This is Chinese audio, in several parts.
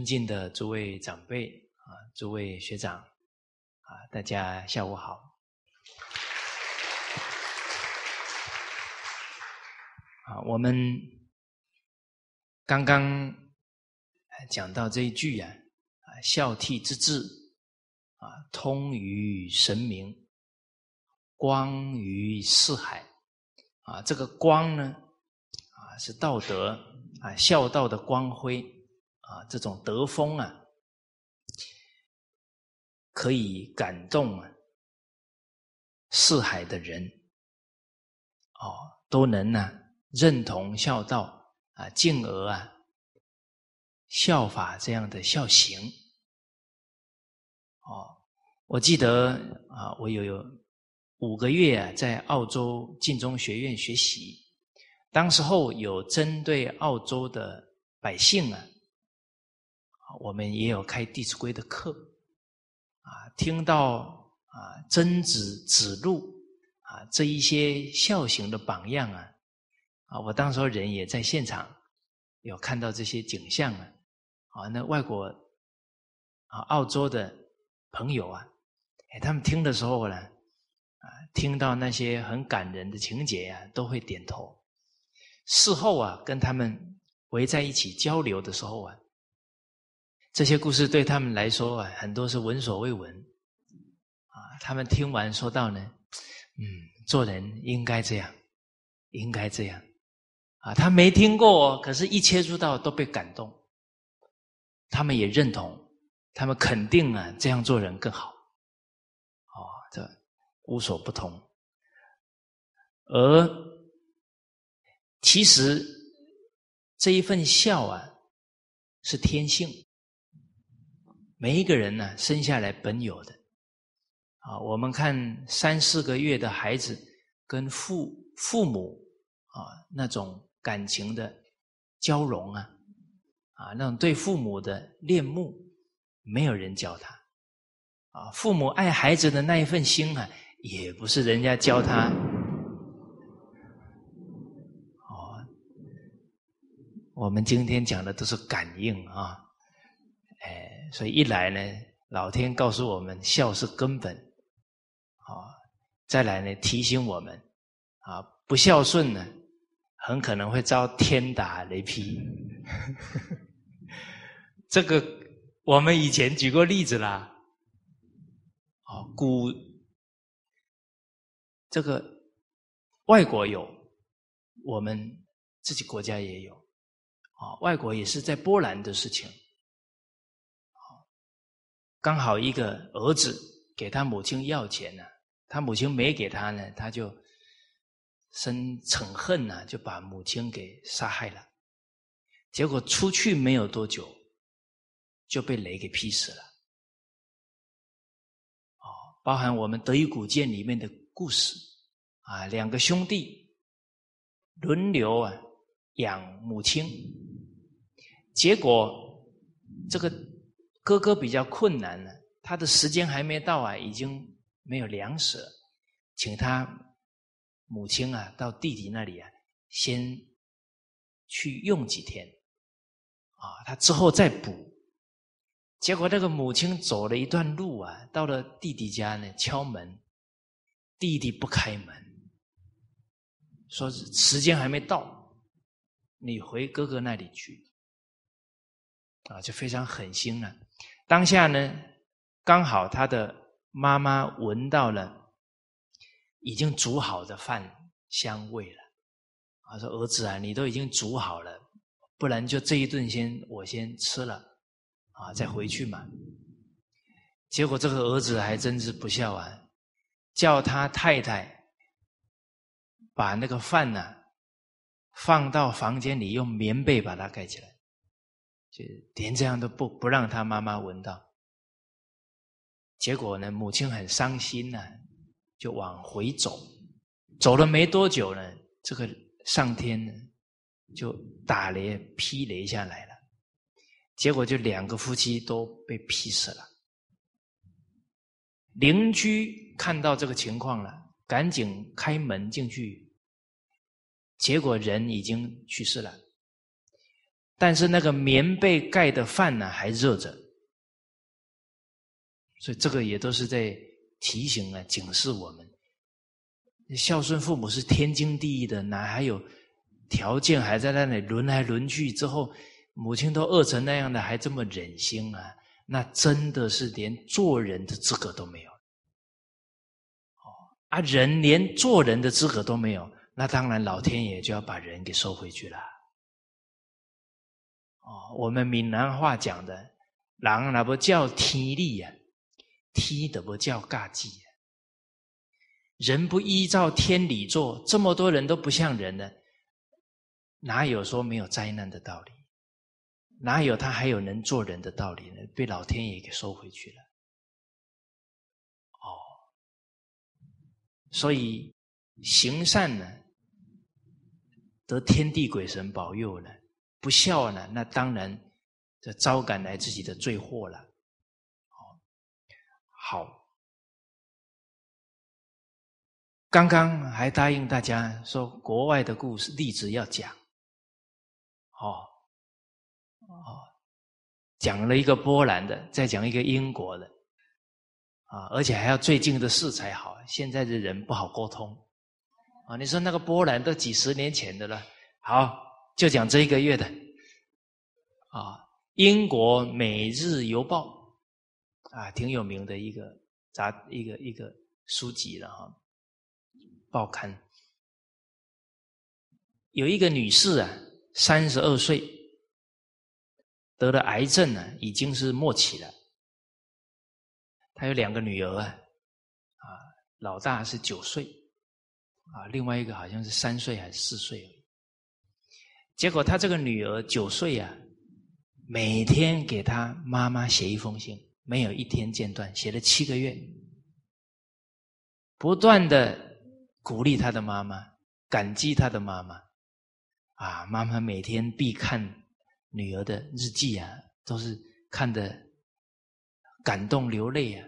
尊敬的诸位长辈啊，诸位学长啊，大家下午好。啊，我们刚刚讲到这一句呀，啊，孝悌之志啊，通于神明，光于四海。啊，这个光呢，啊，是道德啊，孝道的光辉啊，这种德风啊，可以感动啊四海的人，哦，都能呢认同孝道啊，进而啊效法这样的孝行。哦，我记得啊，我有有。五个月啊，在澳洲晋中学院学习，当时候有针对澳洲的百姓啊，我们也有开《弟子规》的课，啊，听到啊曾子、子路啊这一些孝行的榜样啊，啊，我当时候人也在现场，有看到这些景象啊，啊，那外国啊澳洲的朋友啊，哎，他们听的时候呢。啊，听到那些很感人的情节呀，都会点头。事后啊，跟他们围在一起交流的时候啊，这些故事对他们来说啊，很多是闻所未闻。啊，他们听完说到呢，嗯，做人应该这样，应该这样。啊，他没听过，可是一接触到都被感动。他们也认同，他们肯定啊，这样做人更好。哦，这。无所不同，而其实这一份孝啊，是天性，每一个人呢生下来本有的。啊，我们看三四个月的孩子跟父父母啊那种感情的交融啊，啊那种对父母的恋慕，没有人教他。啊，父母爱孩子的那一份心啊。也不是人家教他，哦，我们今天讲的都是感应啊，哎，所以一来呢，老天告诉我们孝是根本，啊，再来呢提醒我们，啊，不孝顺呢，很可能会遭天打雷劈。这个我们以前举过例子啦，啊，古。这个外国有，我们自己国家也有，啊，外国也是在波兰的事情，刚好一个儿子给他母亲要钱呢，他母亲没给他呢，他就生嗔恨呢，就把母亲给杀害了，结果出去没有多久，就被雷给劈死了，哦，包含我们德语古鉴里面的。故事啊，两个兄弟轮流啊养母亲，结果这个哥哥比较困难了，他的时间还没到啊，已经没有粮食，请他母亲啊到弟弟那里啊先去用几天啊，他之后再补。结果那个母亲走了一段路啊，到了弟弟家呢，敲门。弟弟不开门，说时间还没到，你回哥哥那里去，啊，就非常狠心了。当下呢，刚好他的妈妈闻到了已经煮好的饭香味了，啊，说儿子啊，你都已经煮好了，不然就这一顿先我先吃了，啊，再回去嘛。结果这个儿子还真是不孝啊。叫他太太把那个饭呢放到房间里，用棉被把它盖起来，就连这样都不不让他妈妈闻到。结果呢，母亲很伤心呢，就往回走。走了没多久呢，这个上天呢就打雷劈雷下来了，结果就两个夫妻都被劈死了。邻居看到这个情况了，赶紧开门进去，结果人已经去世了。但是那个棉被盖的饭呢还热着，所以这个也都是在提醒啊、警示我们，孝顺父母是天经地义的，哪还有条件还在那里轮来轮去之后，母亲都饿成那样的，还这么忍心啊？那真的是连做人的资格都没有。哦，啊，人连做人的资格都没有，那当然老天爷就要把人给收回去了。哦，我们闽南话讲的“狼那不叫天力呀，踢的不叫嘎记呀。人不依照天理做，这么多人都不像人呢，哪有说没有灾难的道理？哪有他还有能做人的道理呢？被老天爷给收回去了。哦，所以行善呢，得天地鬼神保佑呢。不孝呢，那当然这招赶来自己的罪祸了。好，刚刚还答应大家说国外的故事例子要讲，哦哦，讲了一个波兰的，再讲一个英国的，啊，而且还要最近的事才好。现在的人不好沟通，啊，你说那个波兰都几十年前的了，好。就讲这一个月的啊，英国《每日邮报》啊，挺有名的一个杂一个一个书籍了哈，报刊有一个女士啊，三十二岁，得了癌症呢，已经是末期了。她有两个女儿啊，啊，老大是九岁，啊，另外一个好像是三岁还是四岁。结果他这个女儿九岁啊，每天给他妈妈写一封信，没有一天间断，写了七个月，不断的鼓励他的妈妈，感激他的妈妈，啊，妈妈每天必看女儿的日记啊，都是看的感动流泪啊。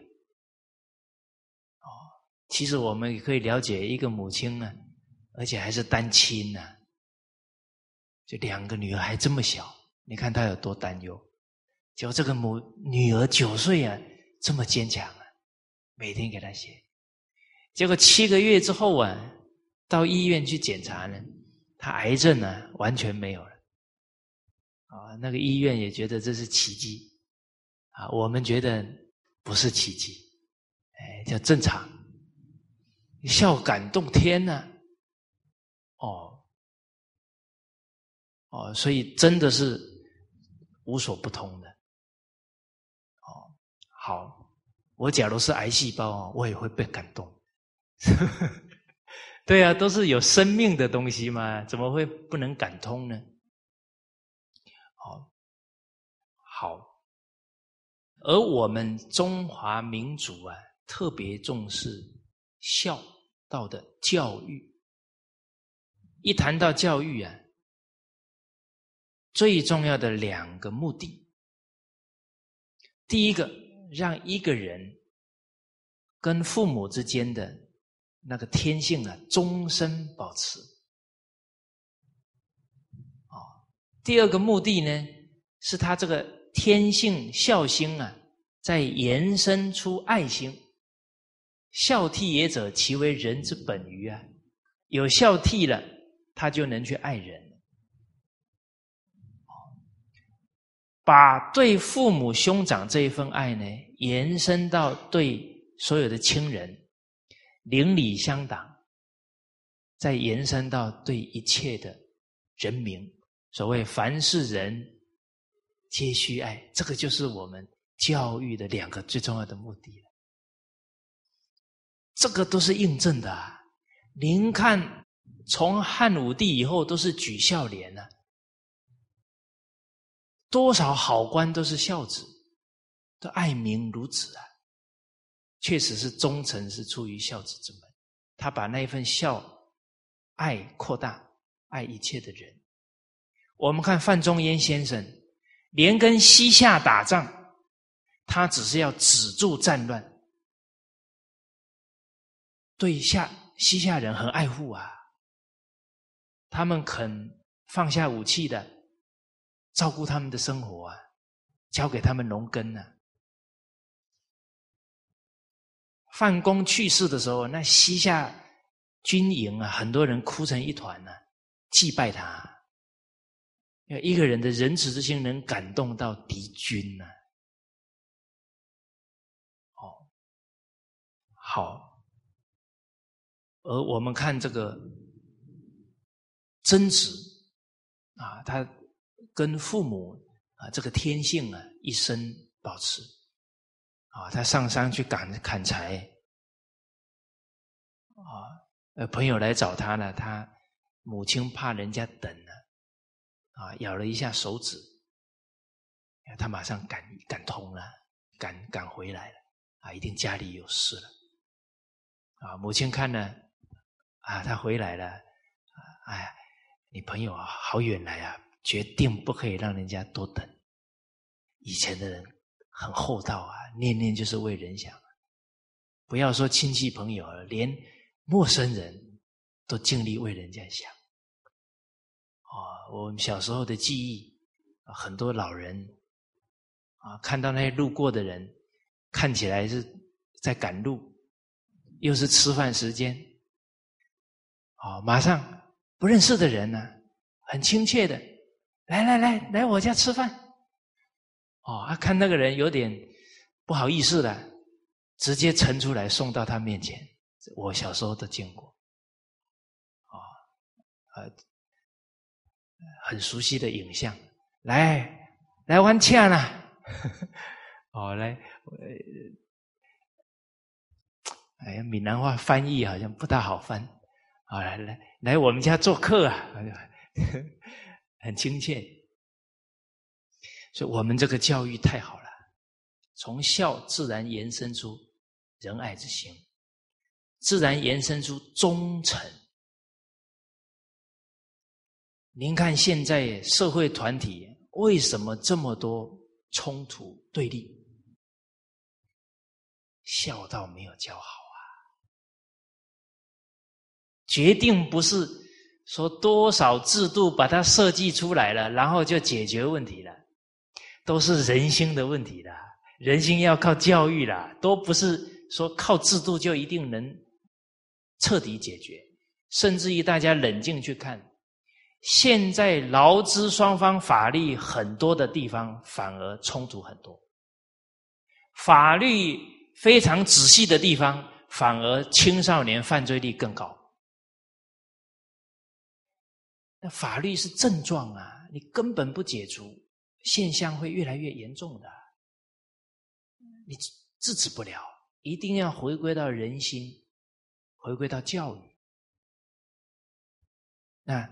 哦，其实我们也可以了解一个母亲呢，而且还是单亲呢。就两个女儿还这么小，你看他有多担忧。结果这个母女儿九岁啊，这么坚强啊，每天给他写。结果七个月之后啊，到医院去检查呢，他癌症呢完全没有了。啊，那个医院也觉得这是奇迹，啊，我们觉得不是奇迹，哎，叫正常。笑感动天呢，哦。哦，所以真的是无所不通的。哦，好，我假如是癌细胞啊，我也会被感动。对啊，都是有生命的东西嘛，怎么会不能感通呢？好，好，而我们中华民族啊，特别重视孝道的教育。一谈到教育啊。最重要的两个目的，第一个，让一个人跟父母之间的那个天性啊，终身保持。哦，第二个目的呢，是他这个天性孝心啊，在延伸出爱心。孝悌也者，其为人之本于啊，有孝悌了，他就能去爱人。把对父母兄长这一份爱呢，延伸到对所有的亲人，邻里乡党，再延伸到对一切的人民。所谓凡是人皆须爱，这个就是我们教育的两个最重要的目的了。这个都是印证的。啊。您看，从汉武帝以后都是举孝廉呢。多少好官都是孝子，都爱民如子啊！确实是忠诚是出于孝子之门，他把那一份孝爱扩大，爱一切的人。我们看范仲淹先生，连跟西夏打仗，他只是要止住战乱，对夏西夏人很爱护啊，他们肯放下武器的。照顾他们的生活啊，交给他们农耕呢。范公去世的时候，那西夏军营啊，很多人哭成一团呢，祭拜他。因为一个人的仁慈之心能感动到敌军呢。哦，好。而我们看这个曾子啊，他跟父母啊这个天性啊一生保持啊，他上山去砍砍柴啊，呃朋友来找他呢，他母亲怕人家等呢，啊咬了一下手指，他马上赶赶通了，赶赶回来了啊，一定家里有事了啊，母亲看呢。啊，他回来了，哎，你朋友啊，好远来啊，决定不可以让人家多等。以前的人很厚道啊，念念就是为人想，不要说亲戚朋友了，连陌生人都尽力为人家想。哦，我们小时候的记忆，很多老人啊，看到那些路过的人，看起来是在赶路，又是吃饭时间。哦，马上不认识的人呢，很亲切的，来来来，来我家吃饭。哦，他看那个人有点不好意思了，直接盛出来送到他面前。我小时候都见过，啊，呃，很熟悉的影像。来，来玩恰啦。哦，来，哎呀，闽南话翻译好像不大好翻。好来来来，我们家做客啊，很亲切。所以我们这个教育太好了，从孝自然延伸出仁爱之心，自然延伸出忠诚。您看现在社会团体为什么这么多冲突对立？孝道没有教好啊。决定不是说多少制度把它设计出来了，然后就解决问题了，都是人心的问题的。人心要靠教育啦，都不是说靠制度就一定能彻底解决。甚至于大家冷静去看，现在劳资双方法律很多的地方反而冲突很多，法律非常仔细的地方反而青少年犯罪率更高。那法律是症状啊，你根本不解除，现象会越来越严重的，你制止不了，一定要回归到人心，回归到教育。那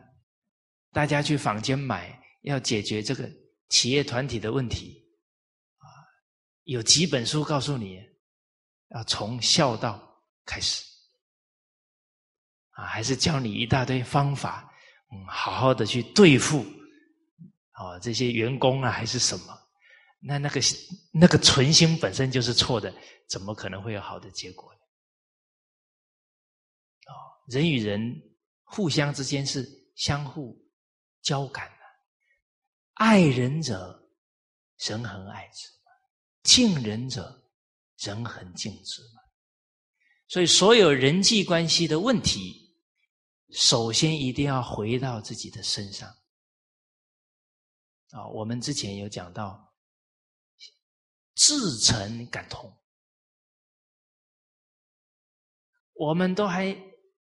大家去坊间买，要解决这个企业团体的问题，啊，有几本书告诉你，要从孝道开始，啊，还是教你一大堆方法。嗯，好好的去对付，哦，这些员工啊，还是什么？那那个那个存心本身就是错的，怎么可能会有好的结果呢？哦，人与人互相之间是相互交感的，爱人者，人恒爱之；敬人者，人恒敬之。所以，所有人际关系的问题。首先，一定要回到自己的身上啊！我们之前有讲到，至诚感通，我们都还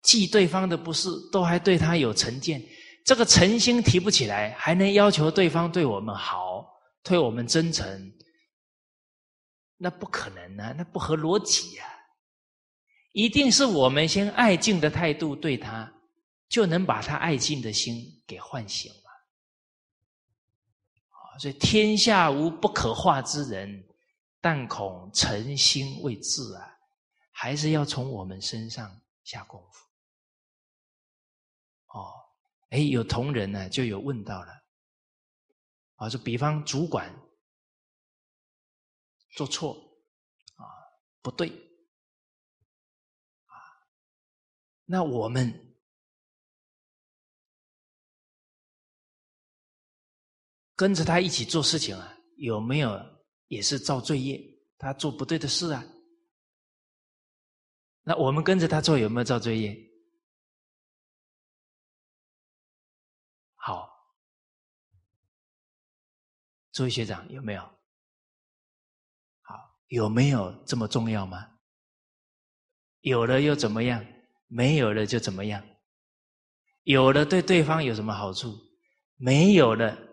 记对方的不是，都还对他有成见，这个诚心提不起来，还能要求对方对我们好，对我们真诚，那不可能啊！那不合逻辑呀！一定是我们先爱敬的态度对他。就能把他爱敬的心给唤醒了。所以天下无不可化之人，但恐诚心未至啊，还是要从我们身上下功夫。哦，哎，有同仁呢，就有问到了，啊，就比方主管做错，啊，不对，啊，那我们。跟着他一起做事情啊，有没有也是造罪业？他做不对的事啊，那我们跟着他做有没有造罪业？好，诸位学长有没有？好，有没有这么重要吗？有了又怎么样？没有了就怎么样？有了对对方有什么好处？没有了，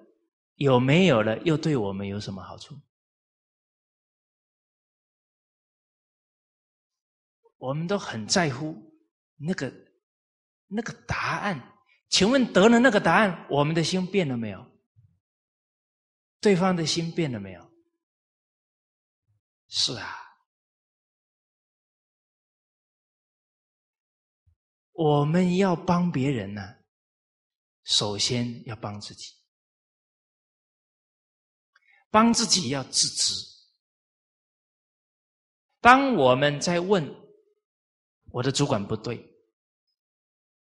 有没有了又对我们有什么好处？我们都很在乎那个那个答案。请问得了那个答案，我们的心变了没有？对方的心变了没有？是啊，我们要帮别人呢，首先要帮自己，帮自己要自知。当我们在问我的主管不对，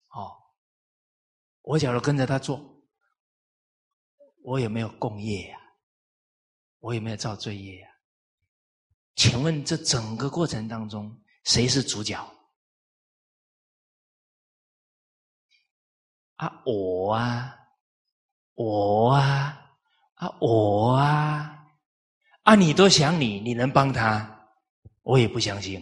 哦。我假如跟着他做，我有没有共业呀？我有没有造罪业呀？请问这整个过程当中，谁是主角？啊，我啊，我啊，啊，我啊，啊，你都想你，你能帮他？我也不相信。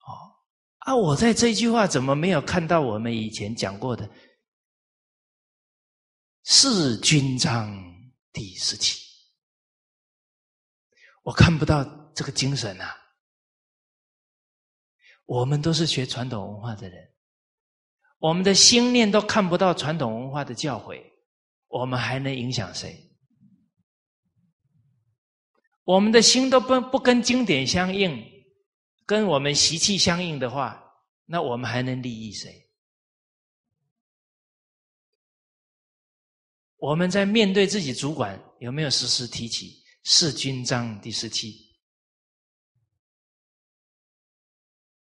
哦啊！我在这句话怎么没有看到我们以前讲过的“四军章”第十七？我看不到这个精神啊！我们都是学传统文化的人，我们的心念都看不到传统文化的教诲，我们还能影响谁？我们的心都不不跟经典相应。跟我们习气相应的话，那我们还能利益谁？我们在面对自己主管，有没有时时提起《四君章》第十七？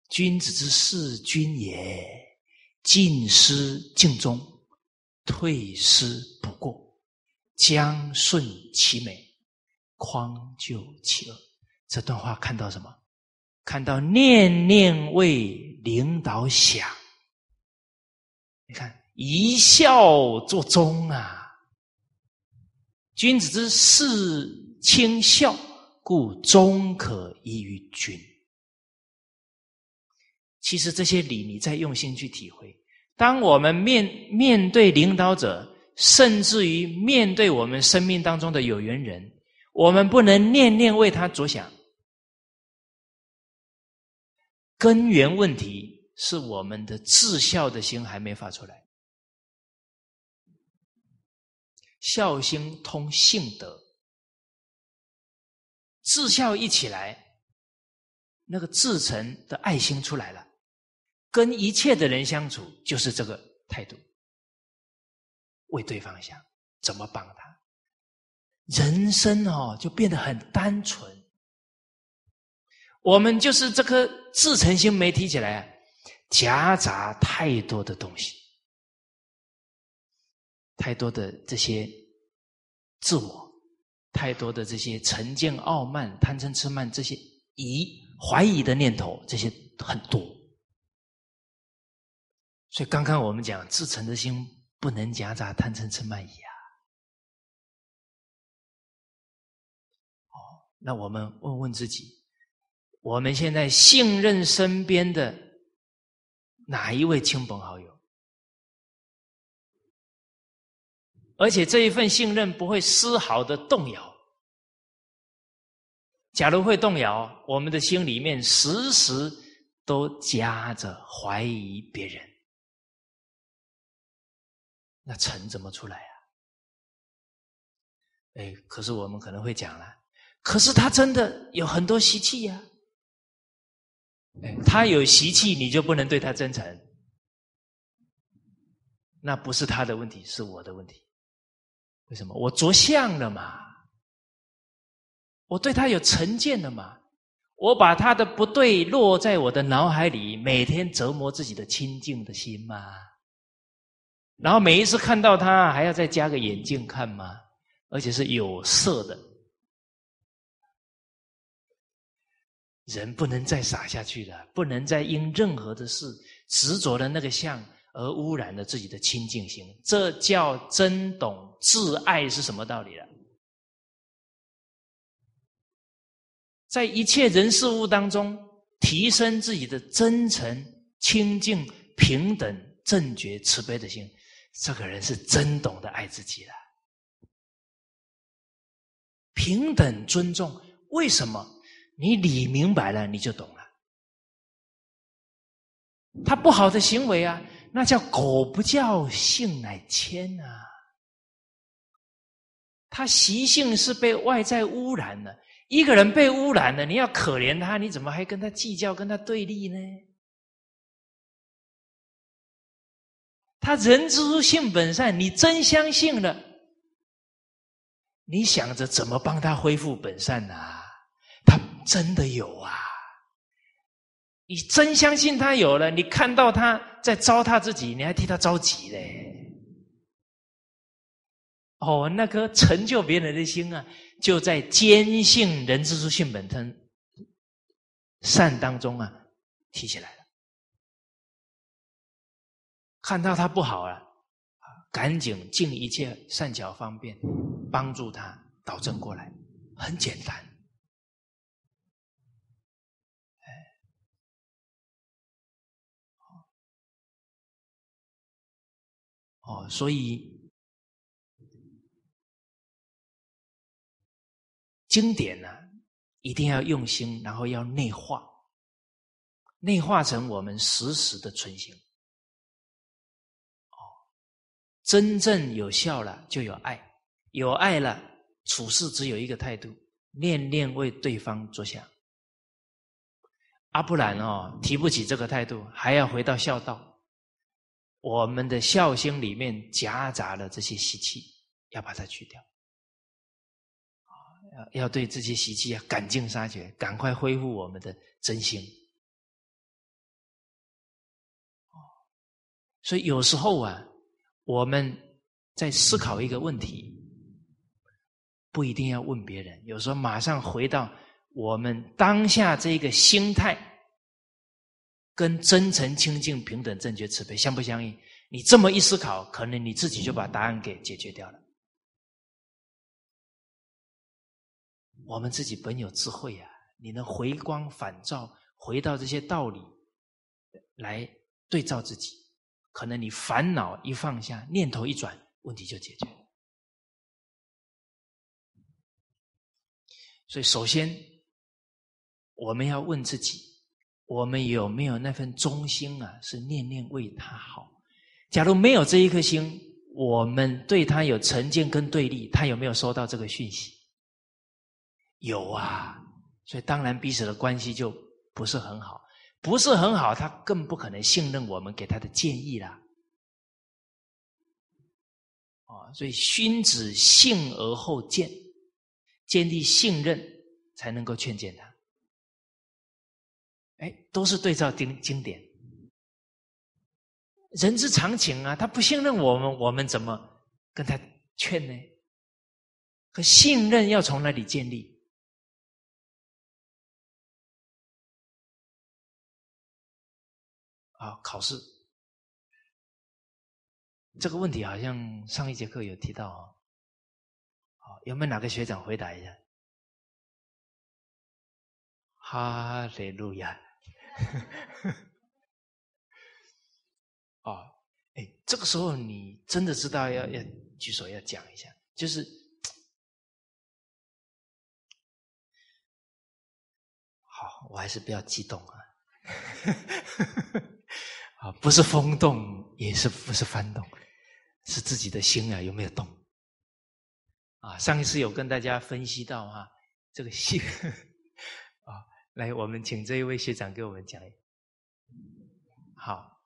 君子之事君也，进失敬忠，退失不过，将顺其美，匡救其恶。这段话看到什么？看到念念为领导想，你看一笑作忠啊！君子之事轻笑，故忠可依于君。其实这些理，你再用心去体会。当我们面面对领导者，甚至于面对我们生命当中的有缘人，我们不能念念为他着想。根源问题是我们的至孝的心还没发出来，孝心通性德，至孝一起来，那个至诚的爱心出来了，跟一切的人相处就是这个态度，为对方想，怎么帮他，人生哦就变得很单纯。我们就是这颗自诚心没提起来，夹杂太多的东西，太多的这些自我，太多的这些成见、傲慢、贪嗔痴慢这些疑、怀疑的念头，这些很多。所以刚刚我们讲自诚的心不能夹杂贪嗔痴慢疑啊。哦，那我们问问自己。我们现在信任身边的哪一位亲朋好友？而且这一份信任不会丝毫的动摇。假如会动摇，我们的心里面时时都夹着怀疑别人，那成怎么出来啊？哎，可是我们可能会讲了，可是他真的有很多习气呀。哎他有习气，你就不能对他真诚？那不是他的问题，是我的问题。为什么？我着相了嘛？我对他有成见了嘛？我把他的不对落在我的脑海里，每天折磨自己的清净的心嘛？然后每一次看到他，还要再加个眼镜看吗？而且是有色的。人不能再傻下去了，不能再因任何的事执着的那个相而污染了自己的清净心。这叫真懂自爱是什么道理了？在一切人事物当中，提升自己的真诚、清净、平等、正觉、慈悲的心，这个人是真懂得爱自己了。平等尊重，为什么？你理明白了，你就懂了。他不好的行为啊，那叫狗不叫，性乃迁啊。他习性是被外在污染的。一个人被污染了，你要可怜他，你怎么还跟他计较、跟他对立呢？他人之初性本善，你真相信了，你想着怎么帮他恢复本善呢？他真的有啊！你真相信他有了，你看到他在糟蹋自己，你还替他着急嘞？哦，那颗成就别人的心啊，就在坚信人之初性本真善当中啊，提起来。看到他不好了，赶紧尽一切善巧方便，帮助他导正过来，很简单。哦，所以经典呢，一定要用心，然后要内化，内化成我们时时的存心。真正有效了，就有爱，有爱了，处事只有一个态度，念念为对方着想。阿不然哦，提不起这个态度，还要回到孝道。我们的孝心里面夹杂了这些习气，要把它去掉。要要对这些习气啊赶尽杀绝，赶快恢复我们的真心。所以有时候啊，我们在思考一个问题，不一定要问别人，有时候马上回到我们当下这个心态。跟真诚、清净、平等、正觉、慈悲相不相应？你这么一思考，可能你自己就把答案给解决掉了。我们自己本有智慧啊，你能回光返照，回到这些道理来对照自己，可能你烦恼一放下，念头一转，问题就解决。所以，首先我们要问自己。我们有没有那份忠心啊？是念念为他好。假如没有这一颗心，我们对他有成见跟对立，他有没有收到这个讯息？有啊，所以当然彼此的关系就不是很好，不是很好，他更不可能信任我们给他的建议啦。啊，所以君子信而后见，建立信任才能够劝谏他。哎，都是对照经经典，人之常情啊。他不信任我们，我们怎么跟他劝呢？可信任要从哪里建立？啊，考试这个问题好像上一节课有提到啊。好，有没有哪个学长回答一下？哈利路亚。哦，哎，这个时候你真的知道要要举手要讲一下，就是 好，我还是不要激动啊，啊，不是风动，也是不是翻动，是自己的心啊有没有动？啊，上一次有跟大家分析到哈，这个心啊。来，我们请这一位学长给我们讲。好，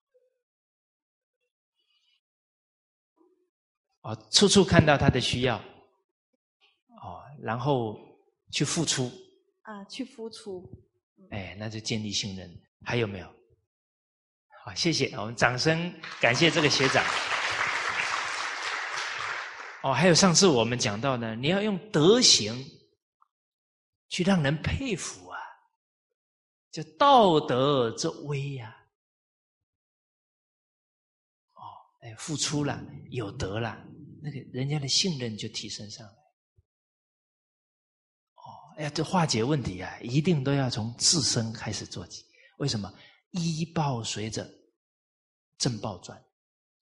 哦，处处看到他的需要，哦，然后去付出。啊，去付出。哎，那就建立信任。还有没有？好，谢谢，我们掌声感谢这个学长。哦，还有上次我们讲到呢，你要用德行去让人佩服啊，就道德之威呀。哦，哎，付出了，有德了，那个人家的信任就提升上来。哦，哎呀，这化解问题啊，一定都要从自身开始做起。为什么？医报随着正报转，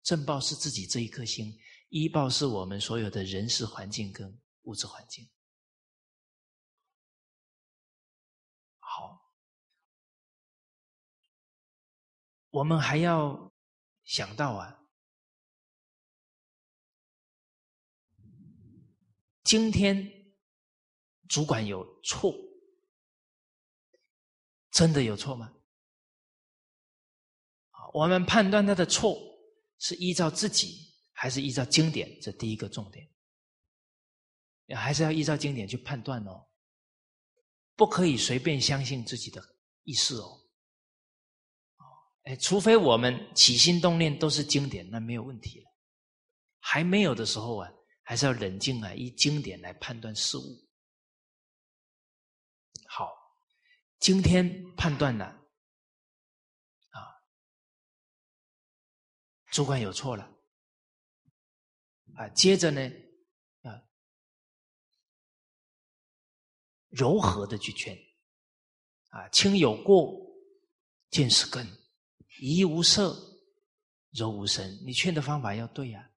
正报是自己这一颗心。医报是我们所有的人事环境跟物质环境。好，我们还要想到啊，今天主管有错，真的有错吗？我们判断他的错是依照自己。还是依照经典，这第一个重点，还是要依照经典去判断哦，不可以随便相信自己的意识哦，哎，除非我们起心动念都是经典，那没有问题了。还没有的时候啊，还是要冷静啊，依经典来判断事物。好，今天判断了，主管有错了。啊，接着呢，啊，柔和的去劝，啊，亲有过，见是根，怡无色，柔无声。你劝的方法要对呀，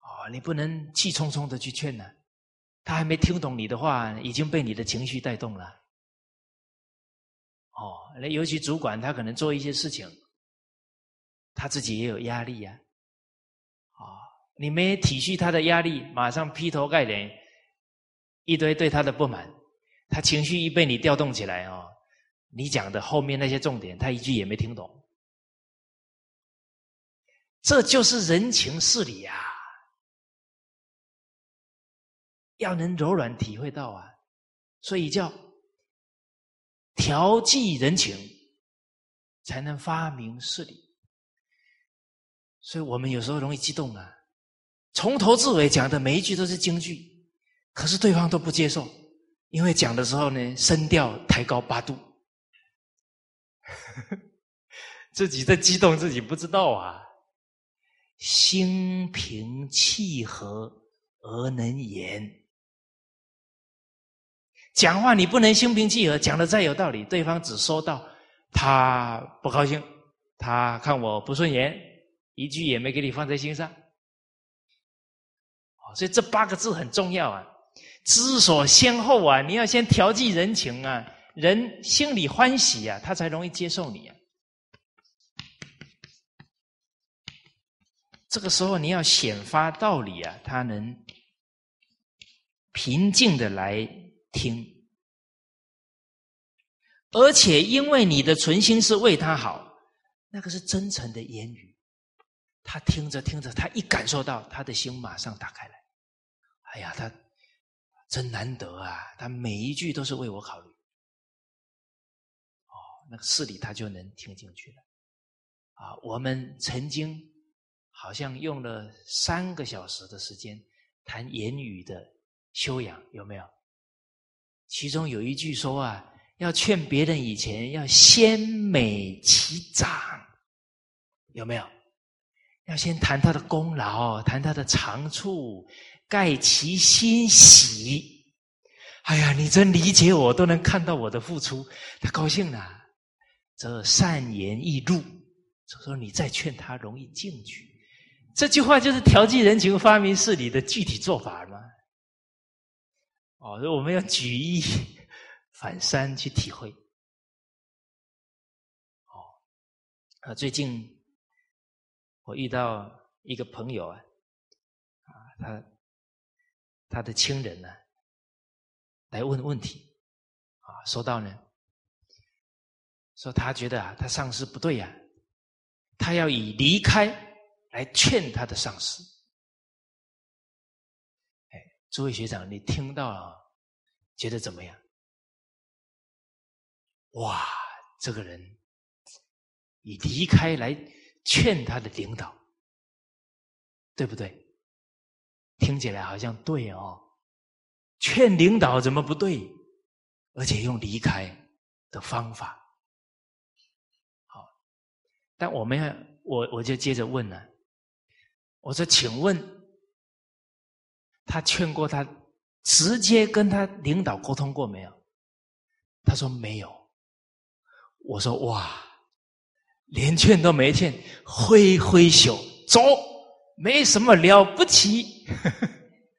哦，你不能气冲冲的去劝呢，他还没听懂你的话，已经被你的情绪带动了。哦，那尤其主管他可能做一些事情，他自己也有压力呀。啊你没体恤他的压力，马上劈头盖脸一堆对他的不满，他情绪一被你调动起来哦，你讲的后面那些重点，他一句也没听懂。这就是人情事理呀，要能柔软体会到啊，所以叫调剂人情，才能发明事理。所以我们有时候容易激动啊。从头至尾讲的每一句都是京剧，可是对方都不接受，因为讲的时候呢，声调抬高八度，自己在激动，自己不知道啊。心平气和而能言，讲话你不能心平气和，讲的再有道理，对方只收到他不高兴，他看我不顺眼，一句也没给你放在心上。所以这八个字很重要啊，知所先后啊，你要先调剂人情啊，人心里欢喜啊，他才容易接受你啊。这个时候你要显发道理啊，他能平静的来听，而且因为你的存心是为他好，那个是真诚的言语，他听着听着，他一感受到，他的心马上打开来。哎呀，他真难得啊！他每一句都是为我考虑，哦，那个事理他就能听进去了。啊，我们曾经好像用了三个小时的时间谈言语的修养，有没有？其中有一句说啊，要劝别人以前要先美其长，有没有？要先谈他的功劳，谈他的长处。盖其心喜，哎呀，你真理解我，都能看到我的付出，他高兴了。这善言易入，就说你再劝他容易进去。这句话就是调剂人情、发明事理的具体做法吗？哦，所以我们要举一反三去体会。哦，啊，最近我遇到一个朋友啊，啊，他。他的亲人呢，来问问题，啊，说到呢，说他觉得啊，他上司不对呀，他要以离开来劝他的上司。哎，诸位学长，你听到了觉得怎么样？哇，这个人以离开来劝他的领导，对不对？听起来好像对哦，劝领导怎么不对？而且用离开的方法，好，但我们要我我就接着问了，我说，请问他劝过他，直接跟他领导沟通过没有？他说没有。我说哇，连劝都没劝，挥挥手走，没什么了不起。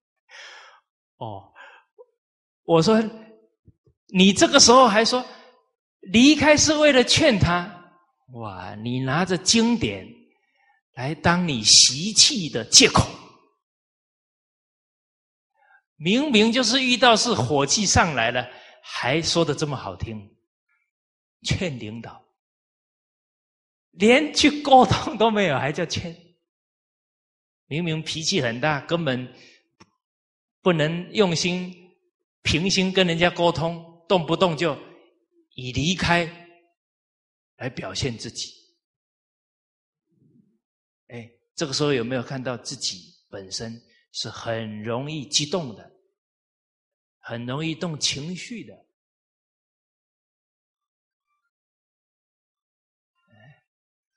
哦，我说。你这个时候还说离开是为了劝他，哇！你拿着经典来当你习气的借口，明明就是遇到是火气上来了，还说的这么好听，劝领导，连去沟通都没有，还叫劝？明明脾气很大，根本不能用心平心跟人家沟通。动不动就以离开来表现自己，哎，这个时候有没有看到自己本身是很容易激动的，很容易动情绪的？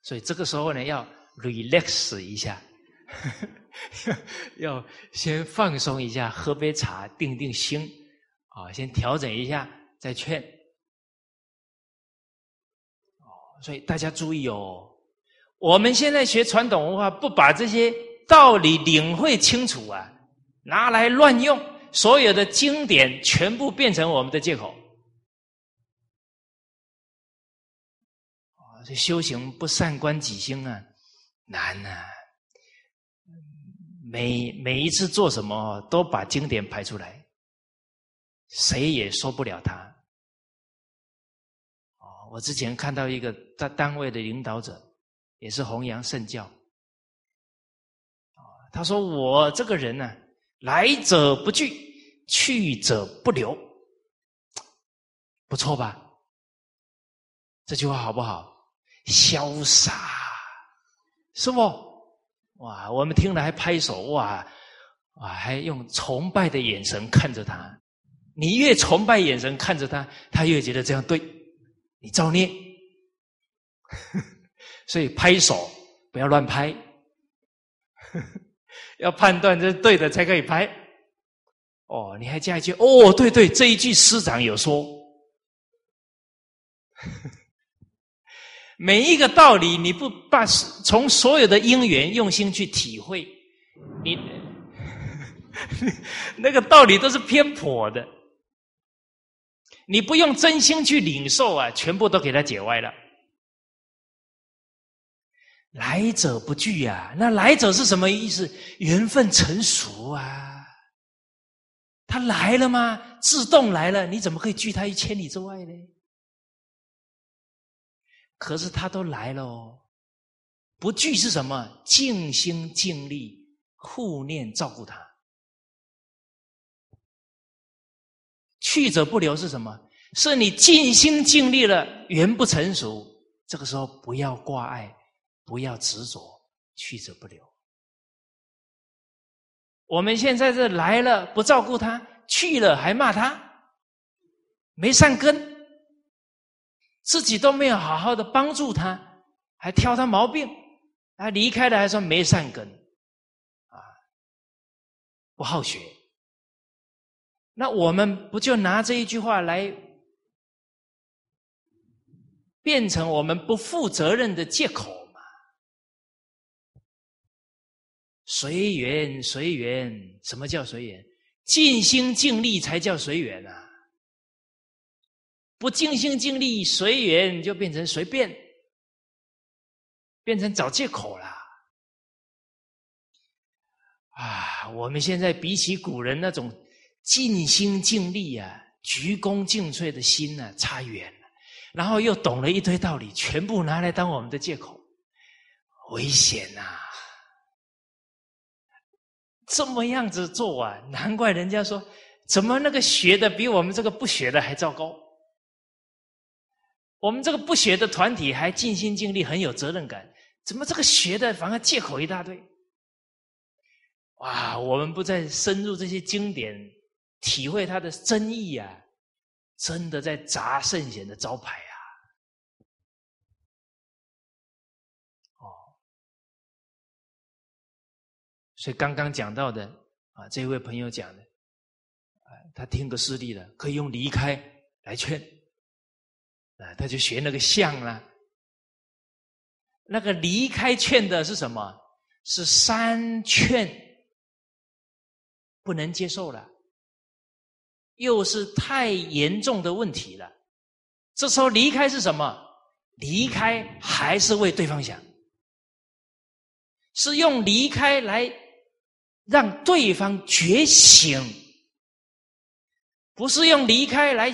所以这个时候呢，要 relax 一下，要先放松一下，喝杯茶，定定心，啊，先调整一下。再劝哦，所以大家注意哦，我们现在学传统文化，不把这些道理领会清楚啊，拿来乱用，所有的经典全部变成我们的借口。这修行不善观己心啊，难呐！每每一次做什么，都把经典排出来，谁也说不了他。我之前看到一个单单位的领导者，也是弘扬圣教，他说：“我这个人呢，来者不拒，去者不留，不错吧？这句话好不好？潇洒，是不？哇！我们听了还拍手，哇哇，还用崇拜的眼神看着他。你越崇拜眼神看着他，他越觉得这样对。”你造孽，所以拍手不要乱拍，要判断这是对的才可以拍。哦，你还加一句哦，对对，这一句师长有说，每一个道理你不把从所有的因缘用心去体会，你 那个道理都是偏颇的。你不用真心去领受啊，全部都给他解歪了。来者不拒呀，那来者是什么意思？缘分成熟啊，他来了吗？自动来了，你怎么可以拒他于千里之外呢？可是他都来了哦，不惧是什么？尽心尽力护念照顾他。去者不留是什么？是你尽心尽力了，缘不成熟，这个时候不要挂碍，不要执着，去者不留。我们现在这来了不照顾他，去了还骂他，没善根，自己都没有好好的帮助他，还挑他毛病，他离开了还说没善根，啊，不好学。那我们不就拿这一句话来变成我们不负责任的借口吗？随缘随缘，什么叫随缘？尽心尽力才叫随缘啊！不尽心尽力，随缘就变成随便，变成找借口了。啊，我们现在比起古人那种。尽心尽力啊，鞠躬尽瘁的心呢，差远了。然后又懂了一堆道理，全部拿来当我们的借口，危险呐！这么样子做啊，难怪人家说，怎么那个学的比我们这个不学的还糟糕？我们这个不学的团体还尽心尽力，很有责任感，怎么这个学的反而借口一大堆？哇，我们不再深入这些经典，体会它的真意啊，真的在砸圣贤的招牌啊！哦，所以刚刚讲到的啊，这位朋友讲的，啊，他听个事例的，可以用离开来劝，啊，他就学那个相啦。那个离开劝的是什么？是三劝。不能接受了，又是太严重的问题了。这时候离开是什么？离开还是为对方想，是用离开来让对方觉醒，不是用离开来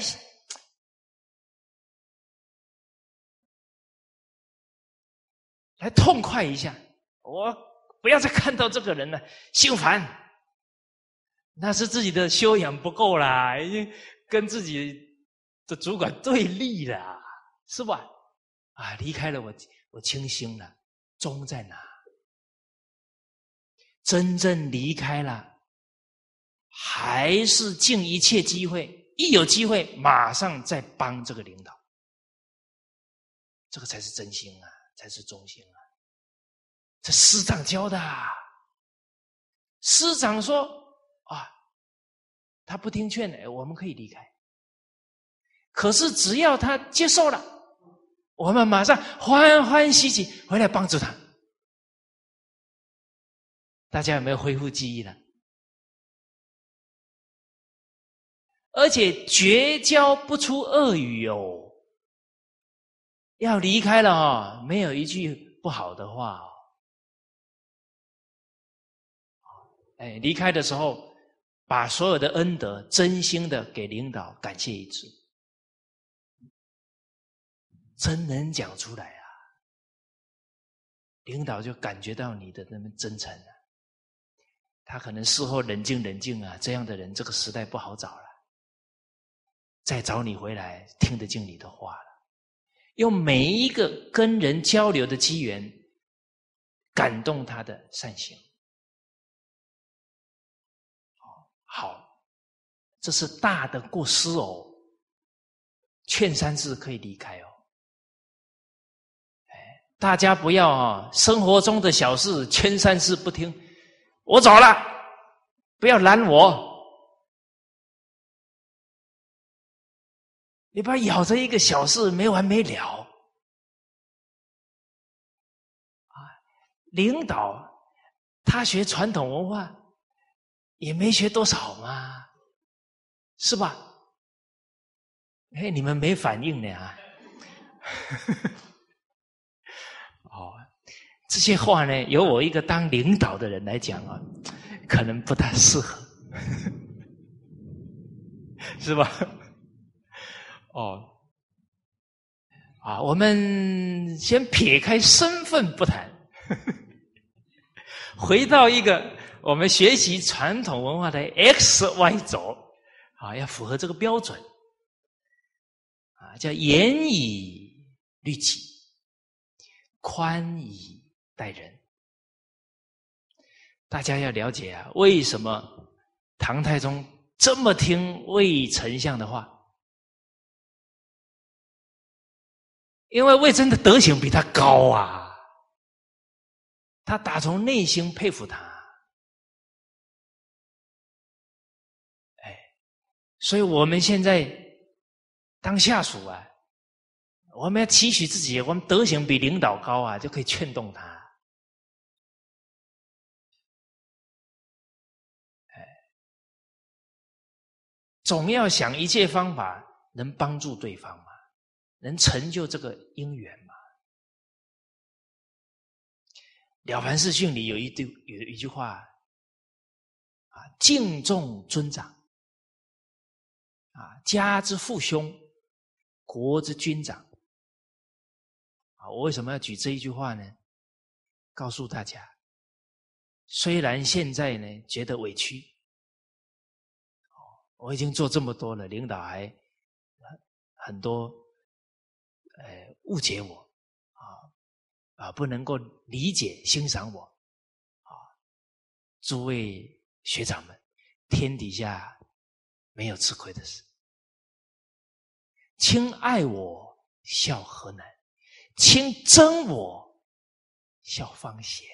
来痛快一下。我不要再看到这个人了，心烦。那是自己的修养不够啦，已经跟自己的主管对立了，是吧？啊，离开了我，我清醒了。忠在哪？真正离开了，还是尽一切机会，一有机会马上再帮这个领导，这个才是真心啊，才是忠心啊。这师长教的，啊师长说。啊，他不听劝，我们可以离开。可是只要他接受了，我们马上欢欢喜喜回来帮助他。大家有没有恢复记忆了？而且绝交不出恶语哦，要离开了啊，没有一句不好的话哦。哎，离开的时候。把所有的恩德真心的给领导感谢一次，真能讲出来啊！领导就感觉到你的那么真诚了，他可能事后冷静冷静啊，这样的人这个时代不好找了，再找你回来听得进你的话了，用每一个跟人交流的机缘，感动他的善行。好，这是大的过失哦。劝三次可以离开哦。哎，大家不要啊，生活中的小事劝三次不听，我走了，不要拦我。你把咬着一个小事没完没了。啊，领导他学传统文化。也没学多少嘛，是吧？哎，你们没反应呢啊？哦，这些话呢，由我一个当领导的人来讲啊，可能不太适合，是吧？哦，啊，我们先撇开身份不谈，回到一个。我们学习传统文化的 X Y 轴啊，要符合这个标准啊，叫严以律己，宽以待人。大家要了解啊，为什么唐太宗这么听魏丞相的话？因为魏征的德行比他高啊，他打从内心佩服他。哎所以我们现在当下属啊，我们要期许自己，我们德行比领导高啊，就可以劝动他。总要想一切方法能帮助对方嘛，能成就这个因缘吗。《了凡四训》里有一句有一句话啊，敬重尊长。啊，家之父兄，国之君长。啊，我为什么要举这一句话呢？告诉大家，虽然现在呢觉得委屈，我已经做这么多了，领导还很多，呃，误解我，啊啊，不能够理解欣赏我，啊，诸位学长们，天底下没有吃亏的事。亲爱我，笑何难；亲憎我，笑方贤。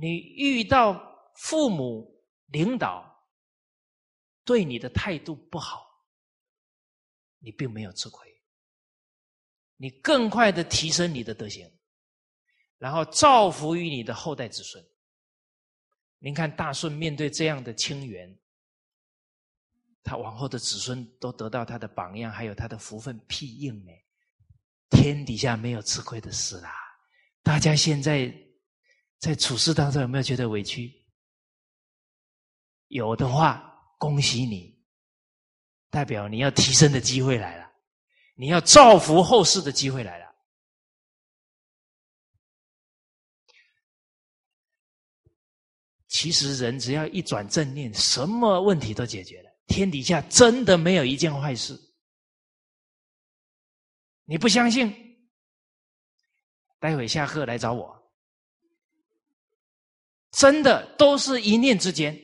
你遇到父母、领导对你的态度不好，你并没有吃亏，你更快的提升你的德行，然后造福于你的后代子孙。您看大顺面对这样的清源，他往后的子孙都得到他的榜样，还有他的福分庇应呢。天底下没有吃亏的事啦，大家现在。在处事当中有没有觉得委屈？有的话，恭喜你，代表你要提升的机会来了，你要造福后世的机会来了。其实人只要一转正念，什么问题都解决了。天底下真的没有一件坏事。你不相信？待会下课来找我。真的都是一念之间，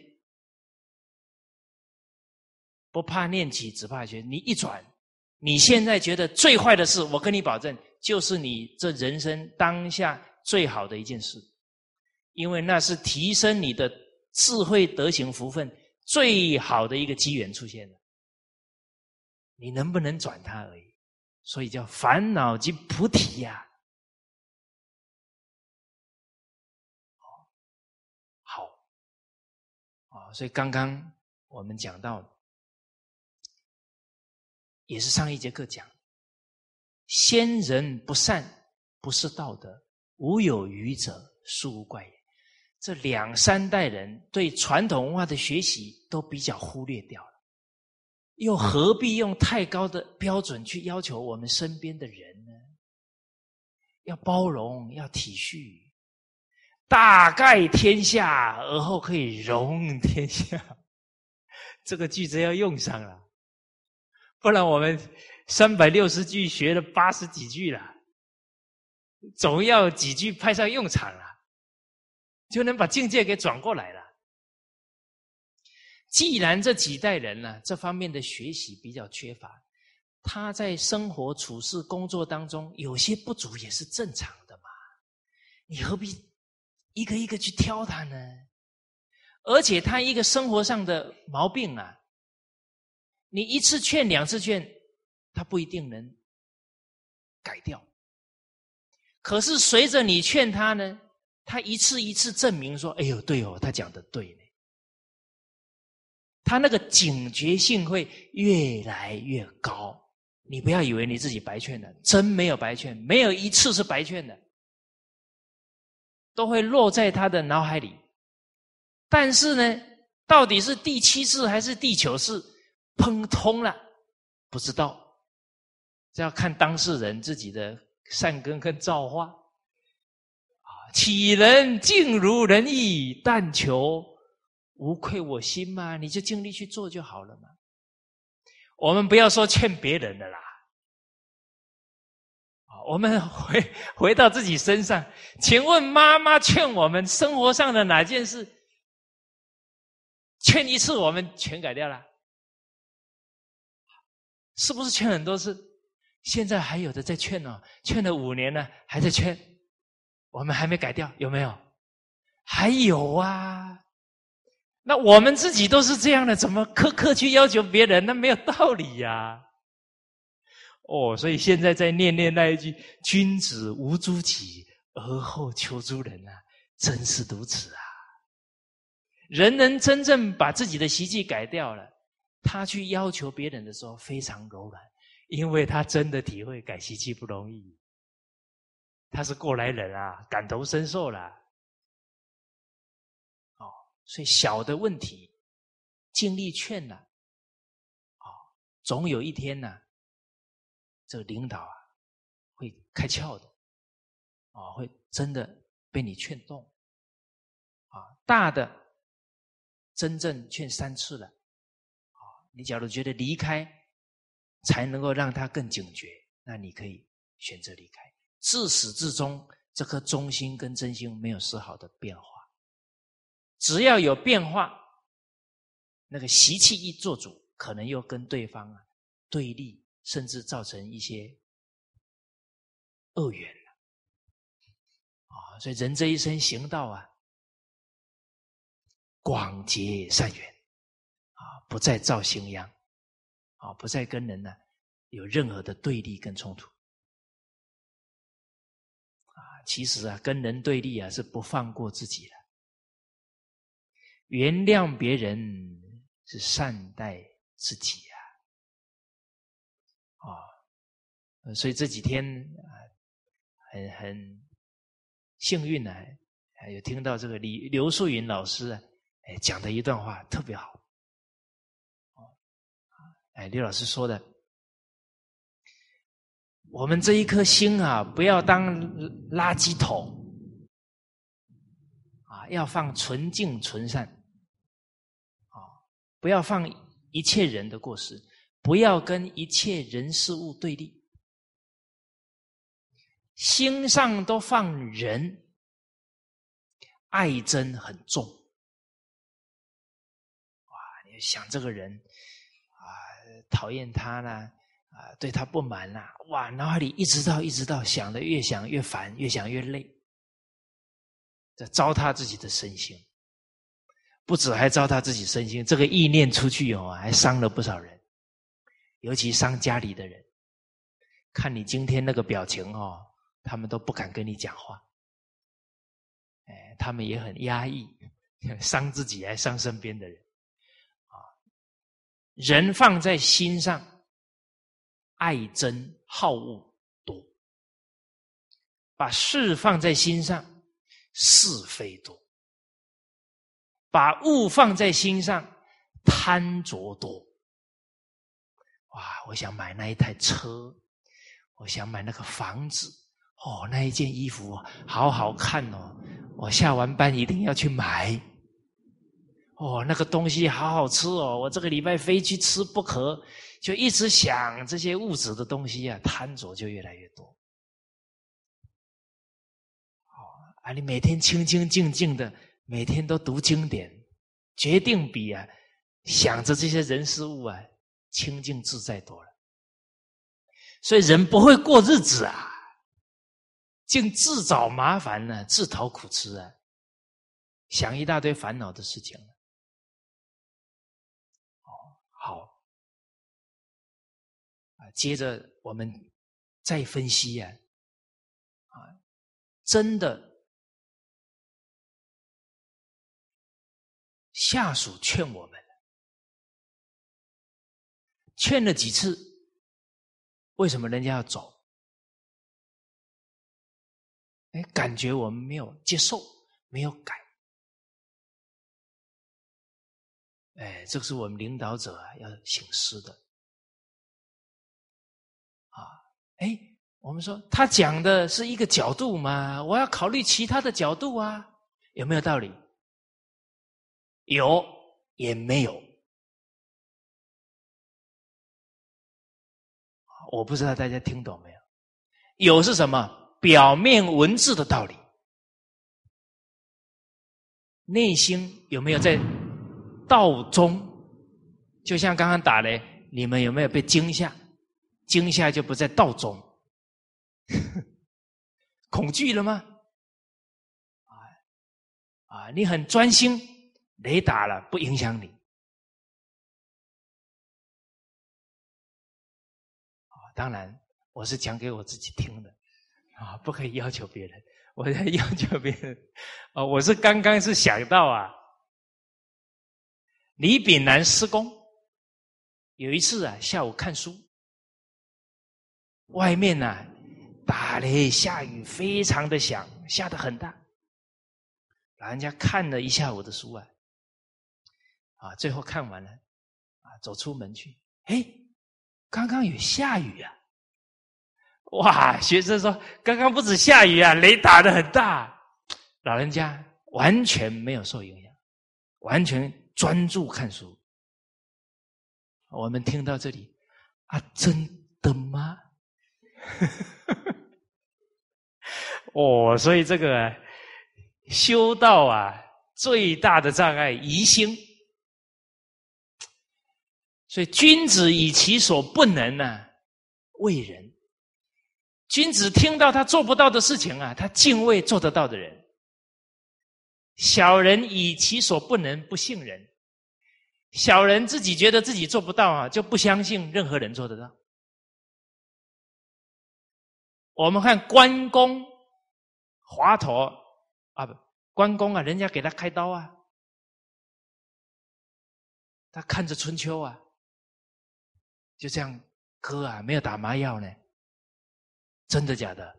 不怕念起，只怕学。你一转，你现在觉得最坏的事，我跟你保证，就是你这人生当下最好的一件事，因为那是提升你的智慧、德行、福分最好的一个机缘出现了。你能不能转它而已？所以叫烦恼即菩提呀。好所以刚刚我们讲到，也是上一节课讲，先人不善不是道德，无有愚者殊无怪也。这两三代人对传统文化的学习都比较忽略掉了，又何必用太高的标准去要求我们身边的人呢？要包容，要体恤。大概天下，而后可以容天下。这个句子要用上了，不然我们三百六十句学了八十几句了，总要几句派上用场了，就能把境界给转过来了。既然这几代人呢，这方面的学习比较缺乏，他在生活处事工作当中有些不足也是正常的嘛，你何必？一个一个去挑他呢，而且他一个生活上的毛病啊，你一次劝两次劝，他不一定能改掉。可是随着你劝他呢，他一次一次证明说：“哎呦，对哦，他讲的对呢。”他那个警觉性会越来越高。你不要以为你自己白劝的，真没有白劝，没有一次是白劝的。都会落在他的脑海里，但是呢，到底是第七次还是第九次碰通了，不知道，这要看当事人自己的善根跟造化。啊，岂能尽如人意？但求无愧我心嘛，你就尽力去做就好了嘛。我们不要说劝别人的啦。我们回回到自己身上，请问妈妈劝我们生活上的哪件事？劝一次我们全改掉了，是不是劝很多次？现在还有的在劝呢，劝了五年了，还在劝，我们还没改掉，有没有？还有啊，那我们自己都是这样的，怎么苛刻去要求别人？那没有道理呀。哦，所以现在在念念那一句“君子无诸己，而后求诸人”啊，真是如此啊！人能真正把自己的习气改掉了，他去要求别人的时候非常柔软，因为他真的体会改习气不容易，他是过来人啊，感同身受了。哦，所以小的问题尽力劝了，哦，总有一天呢。这个领导啊，会开窍的，哦，会真的被你劝动，啊，大的真正劝三次了，你假如觉得离开才能够让他更警觉，那你可以选择离开。自始至终，这颗忠心跟真心没有丝毫的变化。只要有变化，那个习气一做主，可能又跟对方啊对立，甚至造成一些恶缘了。啊，所以人这一生行道啊，广结善缘，不再造新殃，啊，不再跟人呢有任何的对立跟冲突。啊其实啊，跟人对立啊，是不放过自己的。原谅别人是善待自己呀，啊，所以这几天啊，很很幸运呢，还有听到这个李刘素云老师，哎讲的一段话特别好，哎，刘老师说的。我们这一颗心啊，不要当垃圾桶啊，要放纯净纯善啊，不要放一切人的过失，不要跟一切人事物对立，心上都放人，爱憎很重。哇，你想这个人，讨厌他呢？啊，对他不满呐，哇，脑海里一直到一直到想的越想越烦，越想越累，这糟蹋自己的身心，不止还糟蹋自己身心，这个意念出去以后还伤了不少人，尤其伤家里的人。看你今天那个表情哦，他们都不敢跟你讲话，哎，他们也很压抑，伤自己还伤身边的人，人放在心上。爱憎好恶多，把事放在心上，是非多；把物放在心上，贪着多。哇！我想买那一台车，我想买那个房子，哦，那一件衣服好好看哦，我下完班一定要去买。哦，那个东西好好吃哦，我这个礼拜非去吃不可。就一直想这些物质的东西啊，贪着就越来越多。哦，啊，你每天清清静静的，每天都读经典，决定比啊想着这些人事物啊清净自在多了。所以人不会过日子啊，竟自找麻烦呢，自讨苦吃啊，想一大堆烦恼的事情。接着我们再分析呀，啊，真的下属劝我们，劝了几次，为什么人家要走？哎，感觉我们没有接受，没有改，哎，这个是我们领导者要醒思的。哎，我们说他讲的是一个角度嘛，我要考虑其他的角度啊，有没有道理？有也没有，我不知道大家听懂没有？有是什么？表面文字的道理，内心有没有在道中？就像刚刚打雷，你们有没有被惊吓？惊吓就不在道中，恐惧了吗？啊啊！你很专心，雷打了不影响你。啊，当然我是讲给我自己听的，啊，不可以要求别人。我在要求别人，啊，我是刚刚是想到啊，李炳南施工，有一次啊，下午看书。外面呢，打雷下雨，非常的响，下的很大。老人家看了一下午的书啊，啊，最后看完了，啊，走出门去，哎，刚刚有下雨啊！哇，学生说，刚刚不止下雨啊，雷打的很大。老人家完全没有受影响，完全专注看书。我们听到这里，啊，真的吗？呵呵呵哦，所以这个修道啊，最大的障碍疑心。所以，君子以其所不能呢，为人。君子听到他做不到的事情啊，他敬畏做得到的人；小人以其所不能不信人。小人自己觉得自己做不到啊，就不相信任何人做得到。我们看关公、华佗啊，不，关公啊，人家给他开刀啊，他看着春秋啊，就这样割啊，没有打麻药呢。真的假的？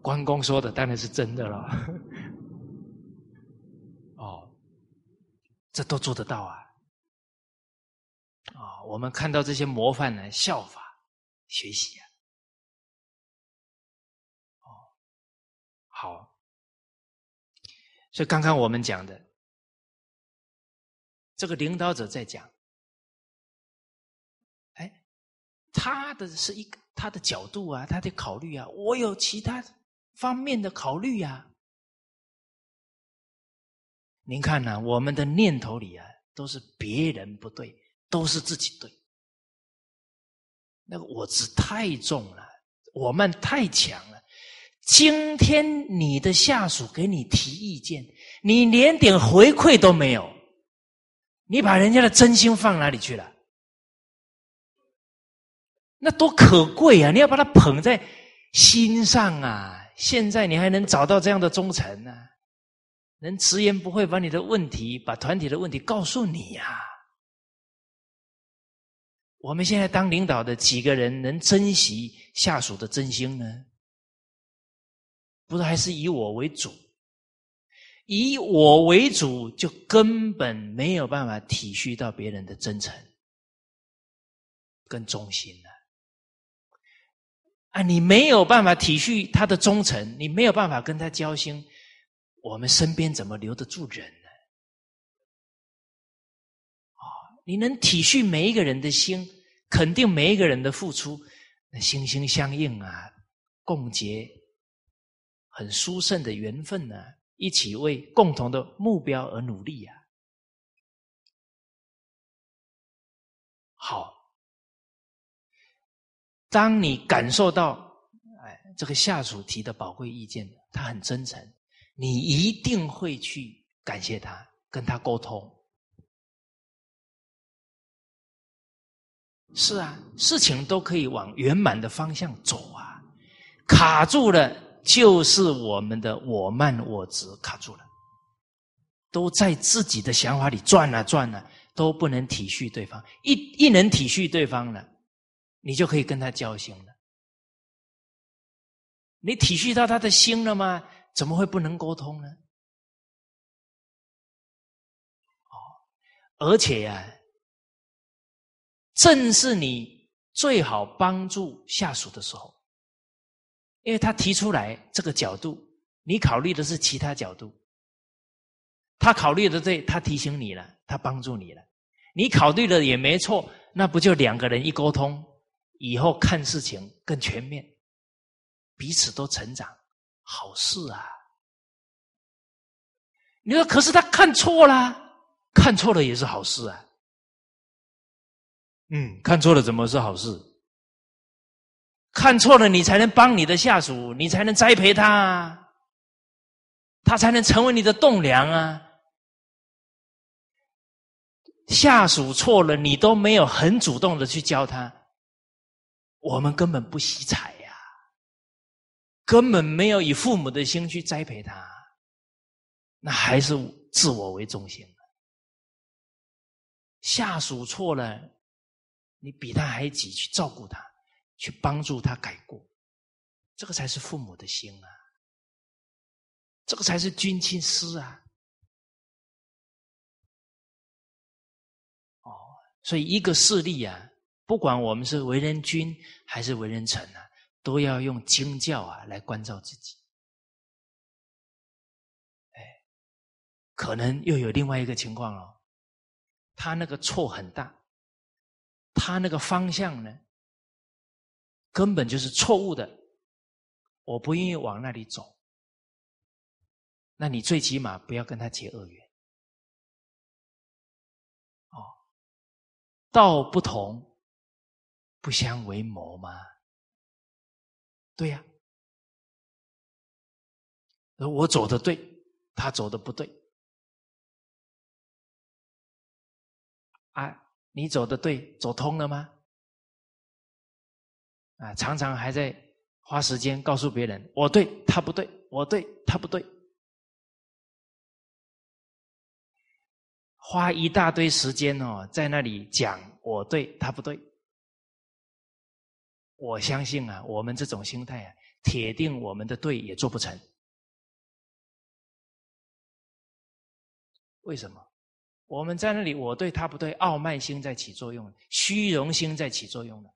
关公说的当然是真的了。哦，这都做得到啊！啊，我们看到这些模范呢，效法学习啊。哦，好。所以刚刚我们讲的，这个领导者在讲。哎他的是一个他的角度啊，他的考虑啊，我有其他方面的考虑呀。您看呢，我们的念头里啊，都是别人不对，都是自己对。那个我执太重了，我慢太强了。今天你的下属给你提意见，你连点回馈都没有，你把人家的真心放哪里去了？那多可贵啊！你要把它捧在心上啊！现在你还能找到这样的忠臣呢？能直言不讳把你的问题、把团体的问题告诉你呀？我们现在当领导的几个人能珍惜下属的真心呢？不是还是以我为主？以我为主，就根本没有办法体恤到别人的真诚跟忠心了。啊，你没有办法体恤他的忠诚，你没有办法跟他交心，我们身边怎么留得住人呢？啊，你能体恤每一个人的心，肯定每一个人的付出，心心相印啊，共结很殊胜的缘分呢，一起为共同的目标而努力呀。好。当你感受到，哎，这个下属提的宝贵意见，他很真诚，你一定会去感谢他，跟他沟通。是啊，事情都可以往圆满的方向走啊，卡住了就是我们的我慢我执卡住了，都在自己的想法里转啊转啊，都不能体恤对方，一一能体恤对方了。你就可以跟他交心了。你体恤到他的心了吗？怎么会不能沟通呢？哦，而且呀，正是你最好帮助下属的时候，因为他提出来这个角度，你考虑的是其他角度，他考虑的对，他提醒你了，他帮助你了，你考虑的也没错，那不就两个人一沟通？以后看事情更全面，彼此都成长，好事啊！你说，可是他看错了，看错了也是好事啊。嗯，看错了怎么是好事？看错了，你才能帮你的下属，你才能栽培他，啊，他才能成为你的栋梁啊。下属错了，你都没有很主动的去教他。我们根本不惜财呀，根本没有以父母的心去栽培他，那还是自我为中心下属错了，你比他还急去照顾他，去帮助他改过，这个才是父母的心啊，这个才是君亲师啊。哦，所以一个势力啊。不管我们是为人君还是为人臣啊，都要用经教啊来关照自己。哎，可能又有另外一个情况哦，他那个错很大，他那个方向呢，根本就是错误的，我不愿意往那里走。那你最起码不要跟他结恶缘。哦，道不同，不相为谋吗？对呀。而我走的对，他走的不对。啊，你走的对，走通了吗？啊，常常还在花时间告诉别人，我对他不对，我对他不对，花一大堆时间哦，在那里讲我对他不对。我相信啊，我们这种心态啊，铁定我们的对也做不成。为什么？我们在那里，我对他不对，傲慢心在起作用，虚荣心在起作用了。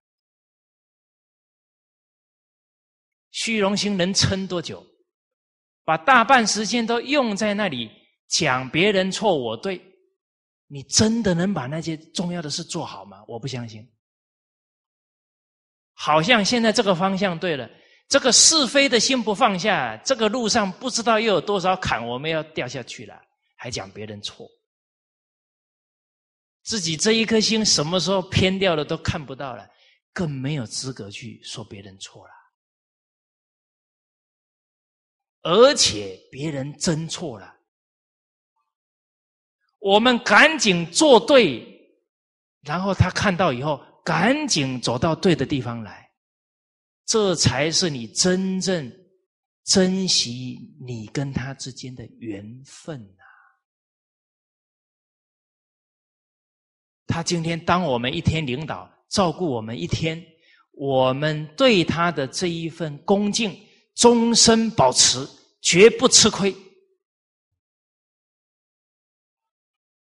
虚荣心能撑多久？把大半时间都用在那里讲别人错，我对，你真的能把那些重要的事做好吗？我不相信。好像现在这个方向对了，这个是非的心不放下，这个路上不知道又有多少坎，我们要掉下去了。还讲别人错，自己这一颗心什么时候偏掉了都看不到了，更没有资格去说别人错了。而且别人真错了，我们赶紧做对，然后他看到以后，赶紧走到对的地方来，这才是你真正珍惜你跟他之间的缘分。他今天当我们一天领导，照顾我们一天，我们对他的这一份恭敬，终身保持，绝不吃亏，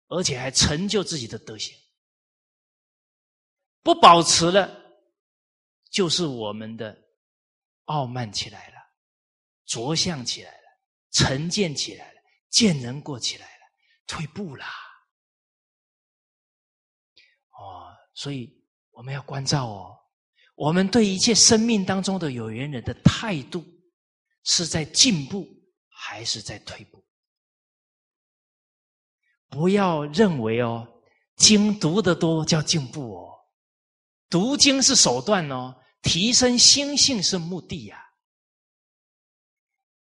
而且还成就自己的德行。不保持了，就是我们的傲慢起来了，着相起来了，成见起来了，见人过起来了，退步了。所以我们要关照哦，我们对一切生命当中的有缘人的态度，是在进步还是在退步？不要认为哦，经读得多叫进步哦，读经是手段哦，提升心性是目的呀。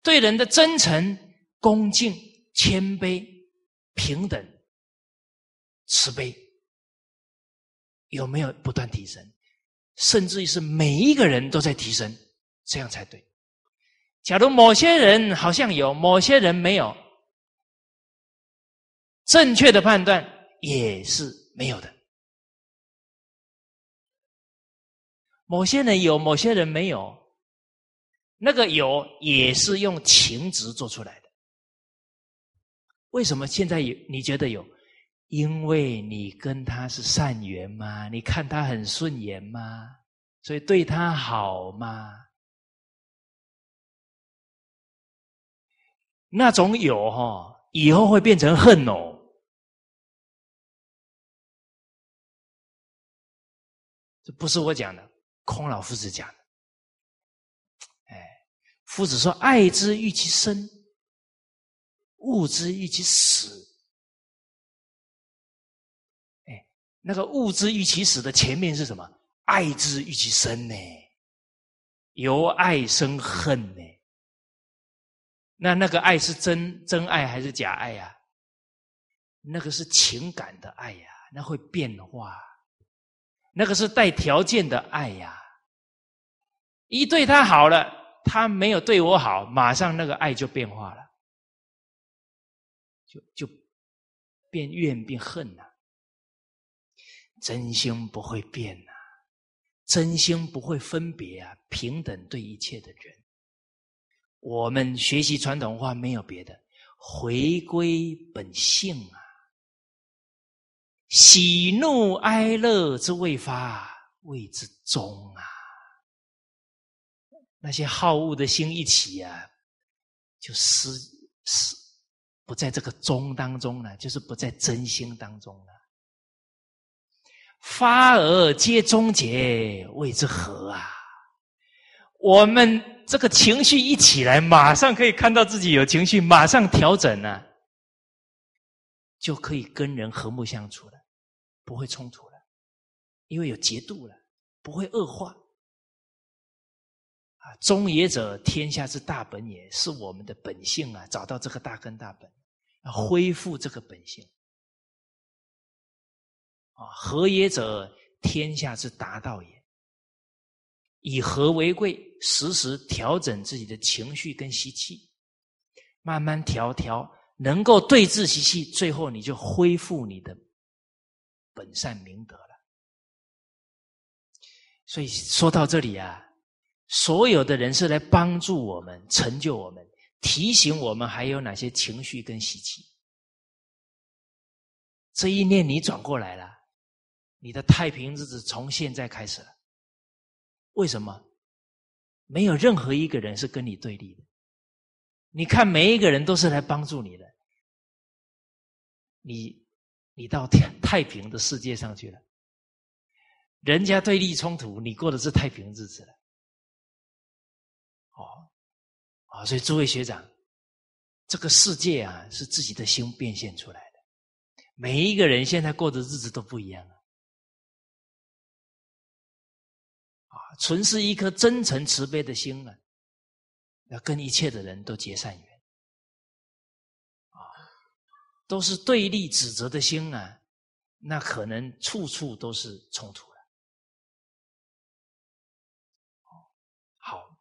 对人的真诚、恭敬、谦卑、平等、慈悲。有没有不断提升？甚至于是每一个人都在提升，这样才对。假如某些人好像有，某些人没有，正确的判断也是没有的。某些人有，某些人没有，那个有也是用情执做出来的。为什么现在有？你觉得有？因为你跟他是善缘吗？你看他很顺眼吗？所以对他好吗？那种有哈，以后会变成恨哦。这不是我讲的，孔老夫子讲的。哎，夫子说：“爱之欲其生，恶之欲其死。”那个物之欲其死的前面是什么？爱之欲其生呢？由爱生恨呢？那那个爱是真真爱还是假爱呀？那个是情感的爱呀，那会变化。那个是带条件的爱呀。一对他好了，他没有对我好，马上那个爱就变化了，就就变怨变恨了。真心不会变呐，真心不会分别啊，平等对一切的人。我们学习传统文化没有别的，回归本性啊，喜怒哀乐之未发，谓之中啊。那些好恶的心一起啊，就失失不在这个中当中了，就是不在真心当中了。发而皆终结，谓之和啊！我们这个情绪一起来，马上可以看到自己有情绪，马上调整呢，就可以跟人和睦相处了，不会冲突了，因为有节度了，不会恶化。啊，忠也者，天下之大本也，是我们的本性啊！找到这个大根大本，要恢复这个本性。啊，和也者，天下之达道也。以和为贵，时时调整自己的情绪跟习气，慢慢调调，能够对治习气，最后你就恢复你的本善明德了。所以说到这里啊，所有的人是来帮助我们、成就我们、提醒我们还有哪些情绪跟习气。这一念你转过来了，你的太平日子从现在开始了。为什么？没有任何一个人是跟你对立的。你看，每一个人都是来帮助你的。你，你到太太平的世界上去了。人家对立冲突，你过的是太平日子了。哦，啊，所以诸位学长，这个世界啊，是自己的心变现出来的。每一个人现在过的日子都不一样啊。存是一颗真诚慈悲的心啊，要跟一切的人都结善缘，啊，都是对立指责的心啊，那可能处处都是冲突了。好，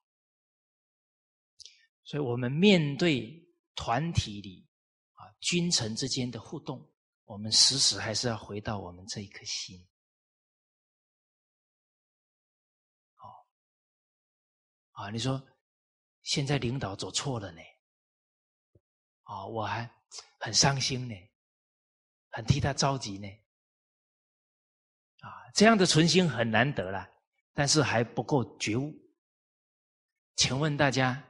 所以我们面对团体里啊君臣之间的互动，我们时时还是要回到我们这一颗心。啊，你说现在领导走错了呢？啊，我还很伤心呢，很替他着急呢。啊，这样的存心很难得了，但是还不够觉悟。请问大家，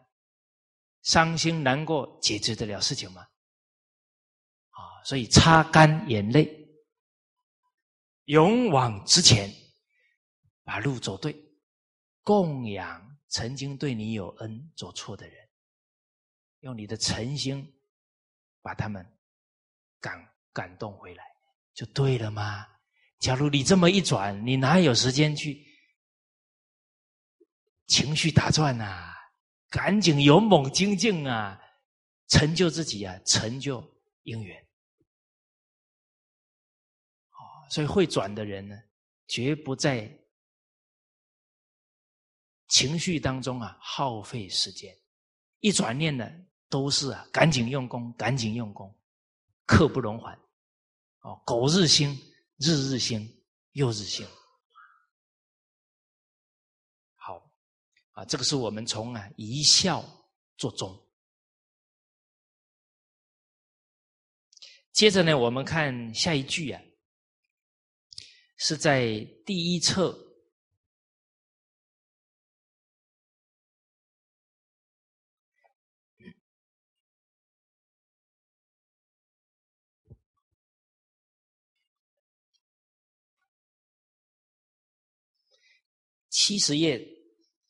伤心难过解决得了事情吗？啊，所以擦干眼泪，勇往直前，把路走对，供养。曾经对你有恩做错的人，用你的诚心把他们感感动回来，就对了吗？假如你这么一转，你哪有时间去情绪打转呐？赶紧勇猛精进啊，成就自己啊，成就姻缘。哦，所以会转的人呢，绝不在。情绪当中啊，耗费时间，一转念呢，都是啊，赶紧用功，赶紧用功，刻不容缓，哦，苟日新，日日新，又日新。好，啊，这个是我们从啊一笑做终。接着呢，我们看下一句啊，是在第一册。七十页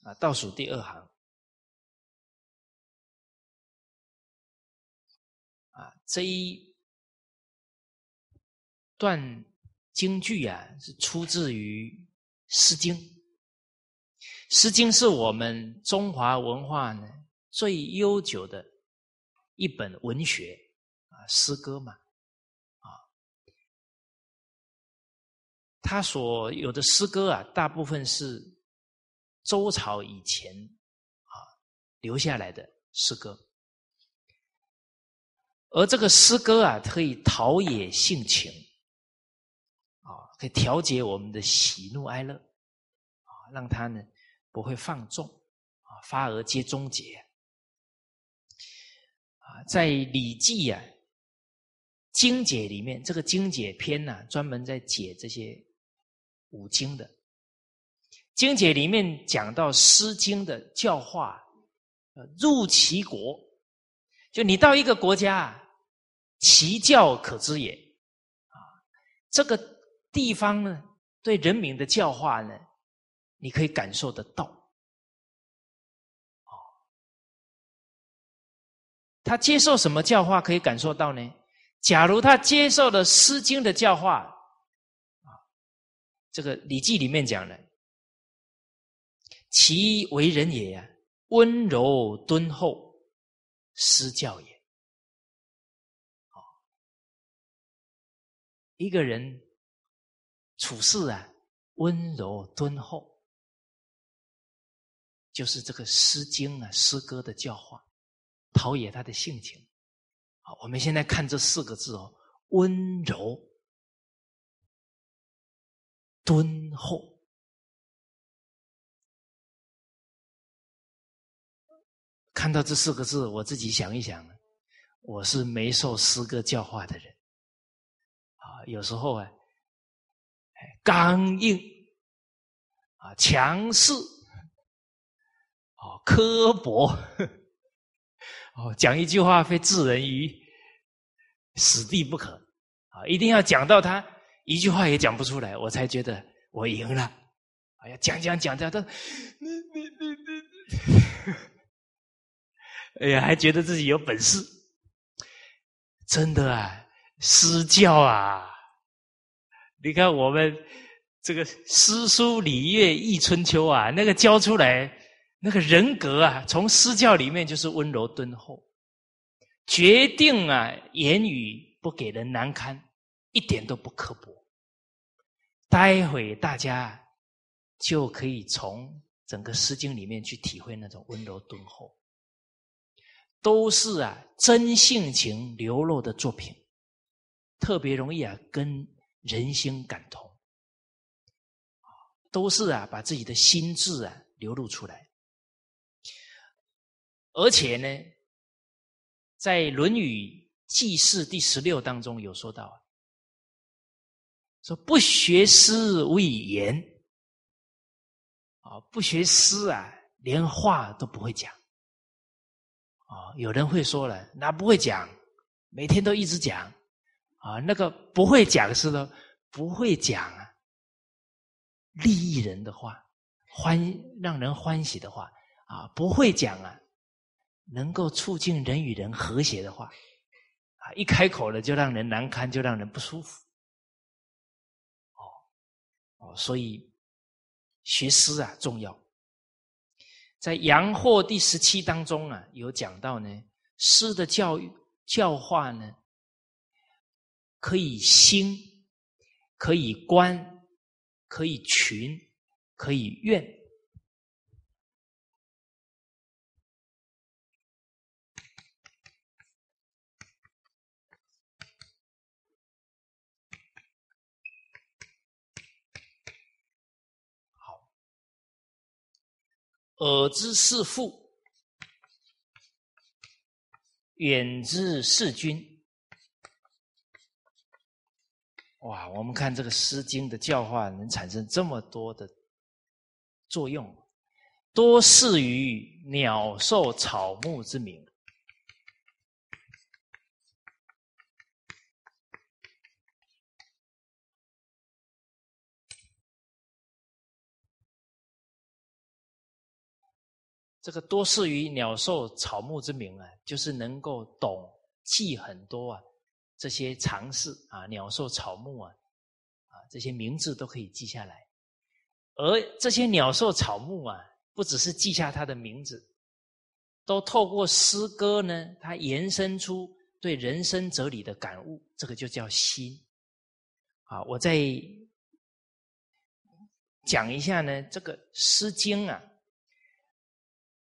啊，倒数第二行啊，这一段京剧啊，是出自于《诗经》。《诗经》是我们中华文化呢最悠久的一本文学啊，诗歌嘛啊，它所有的诗歌啊，大部分是。周朝以前啊留下来的诗歌，而这个诗歌啊，可以陶冶性情，啊，可以调节我们的喜怒哀乐，啊，让它呢不会放纵，啊，发而皆终结。啊，在《礼记》啊经解里面，这个经解篇呢，专门在解这些五经的。经解里面讲到《诗经》的教化，入其国，就你到一个国家，其教可知也，啊，这个地方呢，对人民的教化呢，你可以感受得到，他接受什么教化可以感受到呢？假如他接受了《诗经》的教化，啊，这个《礼记》里面讲的，其为人也呀，温柔敦厚，诗教也。好一个人处事啊，温柔敦厚，就是这个《诗经》啊，诗歌的教化，陶冶他的性情。好，我们现在看这四个字哦，温柔、敦厚。看到这四个字，我自己想一想，我是没受诗歌教化的人啊。有时候啊，刚硬啊，强势，啊，刻薄，哦，讲一句话非置人于死地不可啊！一定要讲到他一句话也讲不出来，我才觉得我赢了。哎呀，讲讲讲讲，他你你你你，哎呀，还觉得自己有本事，真的啊，私教啊！你看我们这个诗书礼乐易春秋啊，那个教出来那个人格啊，从诗教里面就是温柔敦厚，决定啊言语不给人难堪，一点都不刻薄。待会大家就可以从整个诗经里面去体会那种温柔敦厚，都是啊真性情流露的作品，特别容易啊跟。人心感同，都是啊，把自己的心智啊流露出来。而且呢，在《论语记事》第十六当中有说到啊，说不学诗无以言，啊，不学诗啊，连话都不会讲。啊，有人会说了，那不会讲，每天都一直讲。啊，那个不会讲是的，不会讲啊，利益人的话，欢让人欢喜的话啊，不会讲啊，能够促进人与人和谐的话，啊，一开口了就让人难堪，就让人不舒服。哦，哦，所以学诗啊重要，在《阳货》第十七当中啊，有讲到呢，诗的教育教化呢。可以兴，可以观，可以群，可以怨。耳之是父，远之是君。哇，我们看这个《诗经》的教化能产生这么多的作用，多适于鸟兽草木之名。这个多视于鸟兽草木之名啊，就是能够懂记很多啊。这些常识啊，鸟兽草木啊，啊，这些名字都可以记下来。而这些鸟兽草木啊，不只是记下它的名字，都透过诗歌呢，它延伸出对人生哲理的感悟，这个就叫心。啊，我再讲一下呢，这个《诗经》啊，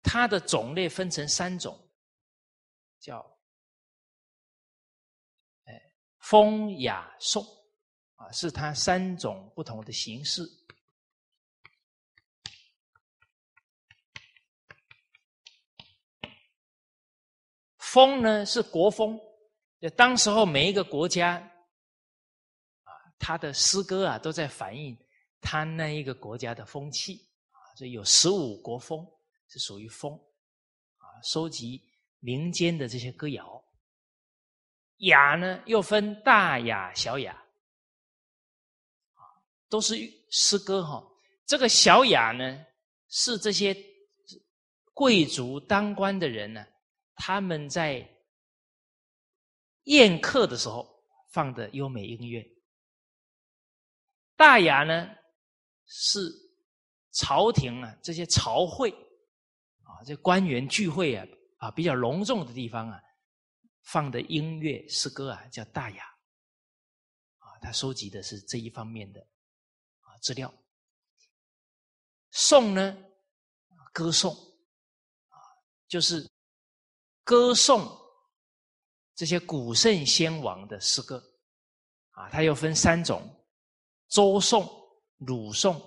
它的种类分成三种，叫。风雅颂啊，是它三种不同的形式。风呢是国风，就当时候每一个国家啊，它的诗歌啊都在反映它那一个国家的风气啊，所以有十五国风是属于风啊，收集民间的这些歌谣。雅呢，又分大雅、小雅，啊，都是诗歌哈。这个小雅呢，是这些贵族当官的人呢，他们在宴客的时候放的优美音乐。大雅呢，是朝廷啊这些朝会这官员聚会啊啊比较隆重的地方啊放的音乐诗歌啊叫大雅啊，他收集的是这一方面的啊资料。颂呢，歌颂啊，就是歌颂这些古圣先王的诗歌啊，它又分三种：周颂、鲁颂、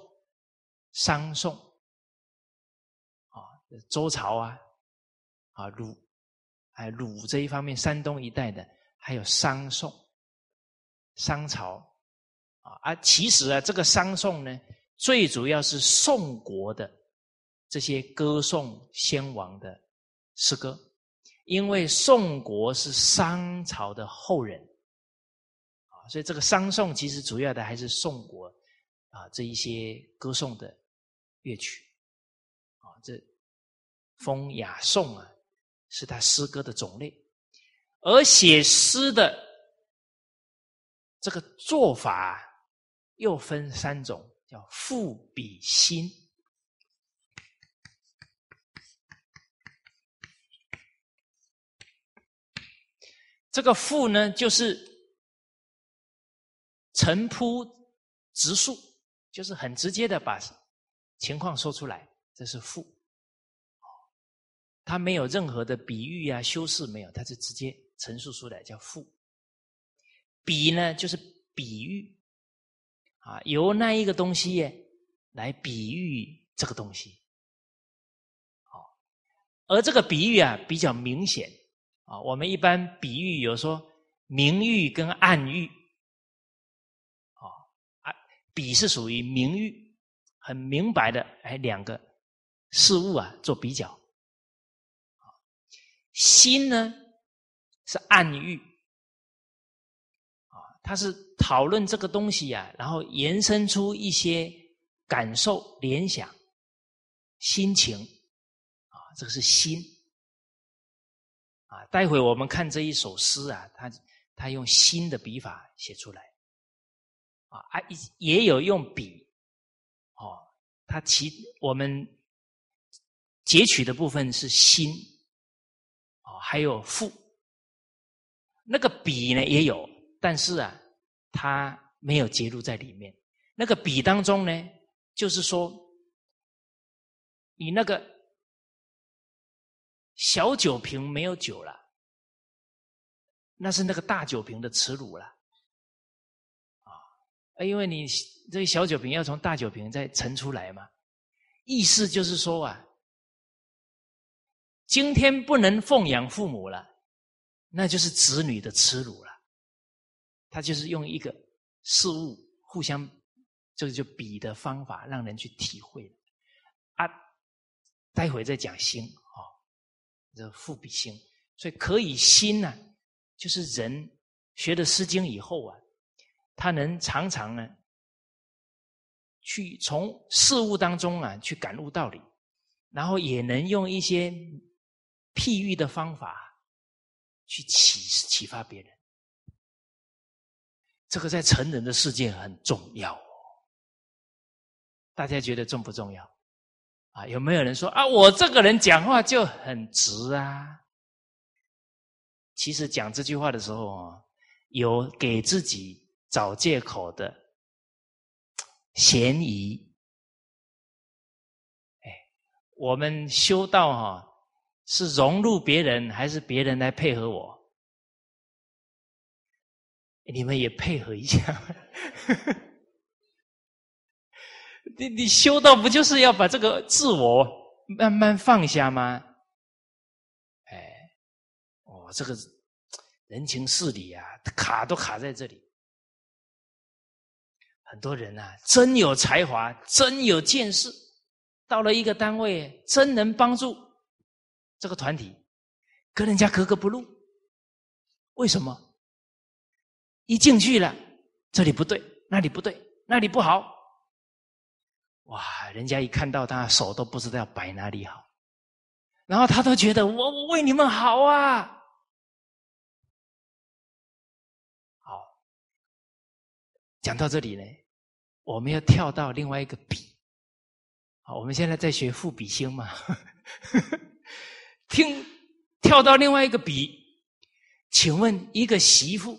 商颂。周朝啊，啊鲁，哎鲁这一方面，山东一带的，还有商宋，商朝啊，啊，其实啊，这个商宋呢。最主要是宋国的这些歌颂先王的诗歌，因为宋国是商朝的后人啊，所以这个商颂其实主要的还是宋国啊这一些歌颂的乐曲啊，这风雅颂啊是他诗歌的种类，而写诗的这个做法又分三种。叫赋比兴，这个赋呢，就是陈铺直述，就是很直接的把情况说出来，这是赋。他没有任何的比喻啊、修饰，没有，他是直接陈述出来，叫赋。比呢，就是比喻。啊，由那一个东西来比喻这个东西，好，而这个比喻啊比较明显啊。我们一般比喻有说明喻跟暗喻，啊，比是属于明喻，很明白的，哎，两个事物啊做比较，心呢是暗喻。啊他是讨论这个东西呀，然后延伸出一些感受、联想、心情，啊，这个是心，啊，待会我们看这一首诗啊，他他用心的笔法写出来，啊，啊，也有用笔，哦，他其我们截取的部分是心，还有负，那个比呢也有。但是啊，它没有揭露在里面。那个比当中呢，就是说，你那个小酒瓶没有酒了，那是那个大酒瓶的耻辱了，啊，因为你这个小酒瓶要从大酒瓶再盛出来嘛。意思就是说啊，今天不能奉养父母了，那就是子女的耻辱了。他就是用一个事物互相，这个就比的方法，让人去体会。啊，待会再讲心啊，这复比心，所以可以心呢，就是人学了《诗经》以后啊，他能常常呢，去从事物当中啊去感悟道理，然后也能用一些譬喻的方法去启启发别人。这个在成人的世界很重要，大家觉得重不重要？啊，有没有人说啊，我这个人讲话就很直啊？其实讲这句话的时候啊，有给自己找借口的嫌疑。哎，我们修道哈，是融入别人，还是别人来配合我？你们也配合一下，你你修道不就是要把这个自我慢慢放下吗？哎，哦，这个人情事理啊，卡都卡在这里。很多人啊，真有才华，真有见识，到了一个单位，真能帮助这个团体跟人家格格不入，为什么？一进去了，这里不对，那里不对，那里不好。哇！人家一看到他手都不知道摆哪里好，然后他都觉得我我为你们好啊。好，讲到这里呢，我们要跳到另外一个比。好，我们现在在学赋比兴嘛。听跳到另外一个比，请问一个媳妇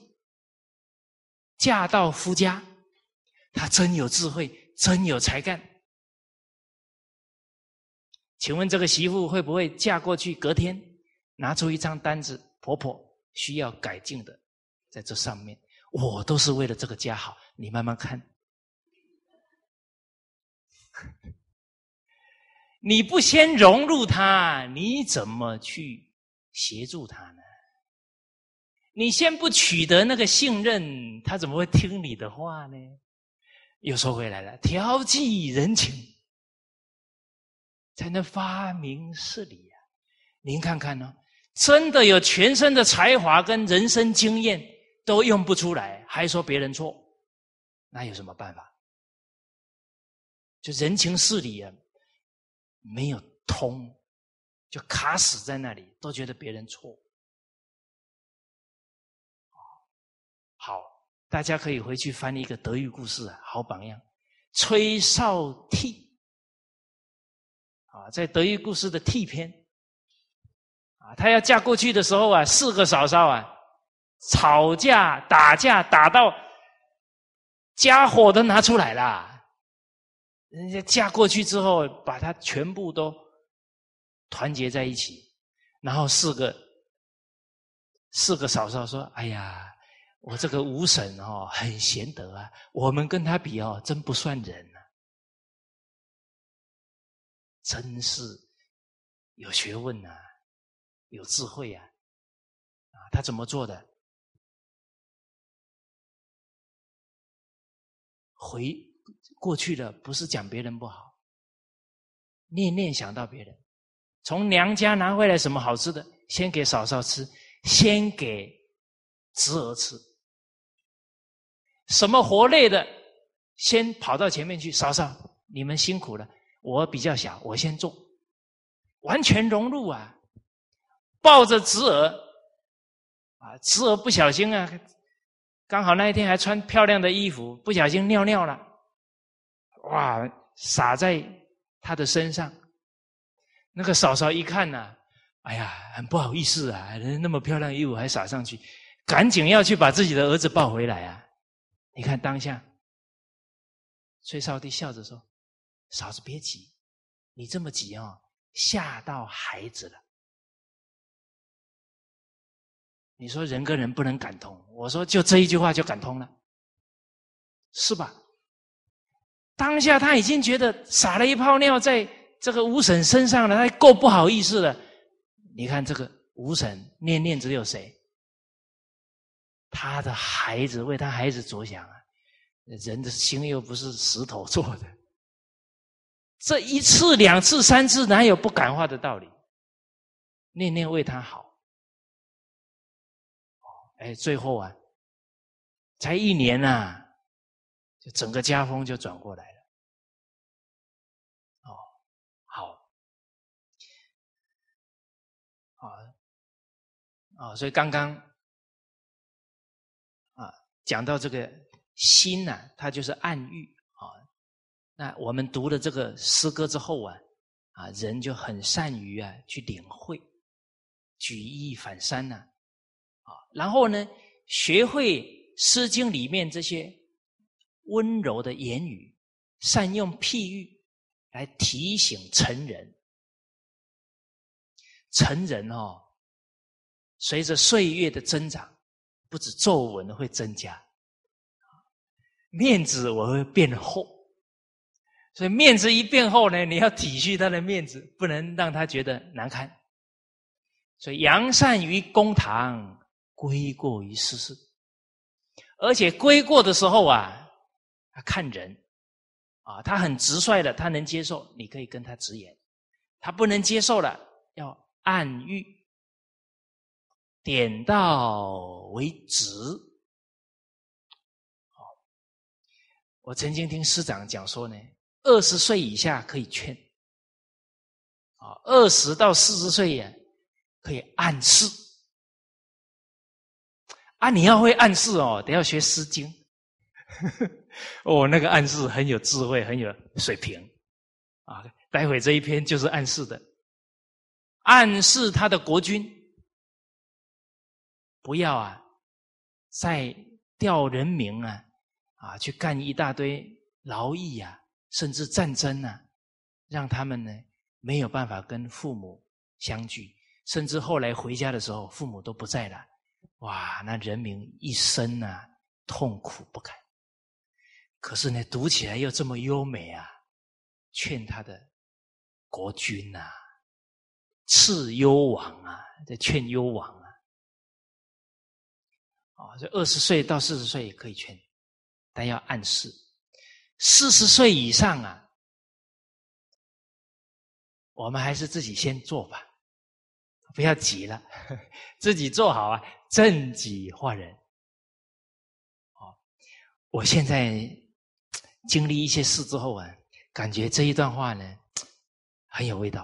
嫁到夫家，她真有智慧，真有才干。请问这个媳妇会不会嫁过去？隔天拿出一张单子，婆婆需要改进的，在这上面，我都是为了这个家好，你慢慢看。你不先融入他，你怎么去协助他呢？你先不取得那个信任，他怎么会听你的话呢？又说回来了，调剂人情，才能发明事理呀。您看看呢，真的有全身的才华跟人生经验都用不出来，还说别人错，那有什么办法？就人情事理啊。没有通，就卡死在那里，都觉得别人错。好，大家可以回去翻一个德育故事，好榜样。崔少娣啊，在德育故事的替篇啊，她要嫁过去的时候啊，四个嫂嫂啊，吵架打架打到家伙都拿出来了。人家嫁过去之后，把他全部都团结在一起，然后四个四个嫂嫂说：“哎呀，我这个五婶哦，很贤德啊，我们跟他比哦，真不算人啊，真是有学问呐，有智慧啊，啊，他怎么做的？回。”过去的不是讲别人不好，念念想到别人，从娘家拿回来什么好吃的，先给嫂嫂吃，先给侄儿吃，什么活累的，先跑到前面去，嫂嫂你们辛苦了，我比较小，我先做，完全融入啊，抱着侄儿，啊，侄儿不小心啊，刚好那一天还穿漂亮的衣服，不小心尿尿了。哇！洒在他的身上，那个嫂嫂一看呐，哎呀，很不好意思啊，人那么漂亮衣服还洒上去，赶紧要去把自己的儿子抱回来啊！你看当下，崔少帝笑着说：“嫂子别急，你这么急啊，吓到孩子了。”你说人跟人不能感通，我说就这一句话就感通了，是吧？当下他已经觉得撒了一泡尿在这个五婶身上了，他够不好意思了。你看这个五婶念念只有谁？他的孩子为他孩子着想啊！人的心又不是石头做的，这一次、两次、三次，哪有不感化的道理？念念为他好，哎，最后啊，才一年呐。就整个家风就转过来了，哦，好，啊，啊，所以刚刚啊讲到这个心呐，它就是暗喻啊。那我们读了这个诗歌之后啊，啊，人就很善于啊去领会，举一反三呢，啊，然后呢，学会《诗经》里面这些。温柔的言语，善用譬喻来提醒成人。成人哦，随着岁月的增长，不止皱纹会增加，面子我会变厚。所以面子一变厚呢，你要体恤他的面子，不能让他觉得难堪。所以扬善于公堂，归过于私事。而且归过的时候啊。他看人，啊，他很直率的，他能接受，你可以跟他直言；他不能接受了，要暗喻，点到为止。我曾经听师长讲说呢，二十岁以下可以劝，啊，二十到四十岁呀，可以暗示。啊，你要会暗示哦，得要学《诗经》。哦，那个暗示很有智慧，很有水平啊！待会这一篇就是暗示的，暗示他的国君不要啊，再调人民啊，啊，去干一大堆劳役啊，甚至战争啊，让他们呢没有办法跟父母相聚，甚至后来回家的时候，父母都不在了，哇，那人民一生啊痛苦不堪。可是呢，读起来又这么优美啊！劝他的国君呐，赐幽王啊，在劝幽王啊。哦，这二十岁到四十岁也可以劝，但要暗示。四十岁以上啊，我们还是自己先做吧，不要急了，自己做好啊，正己化人。哦，我现在。经历一些事之后啊，感觉这一段话呢很有味道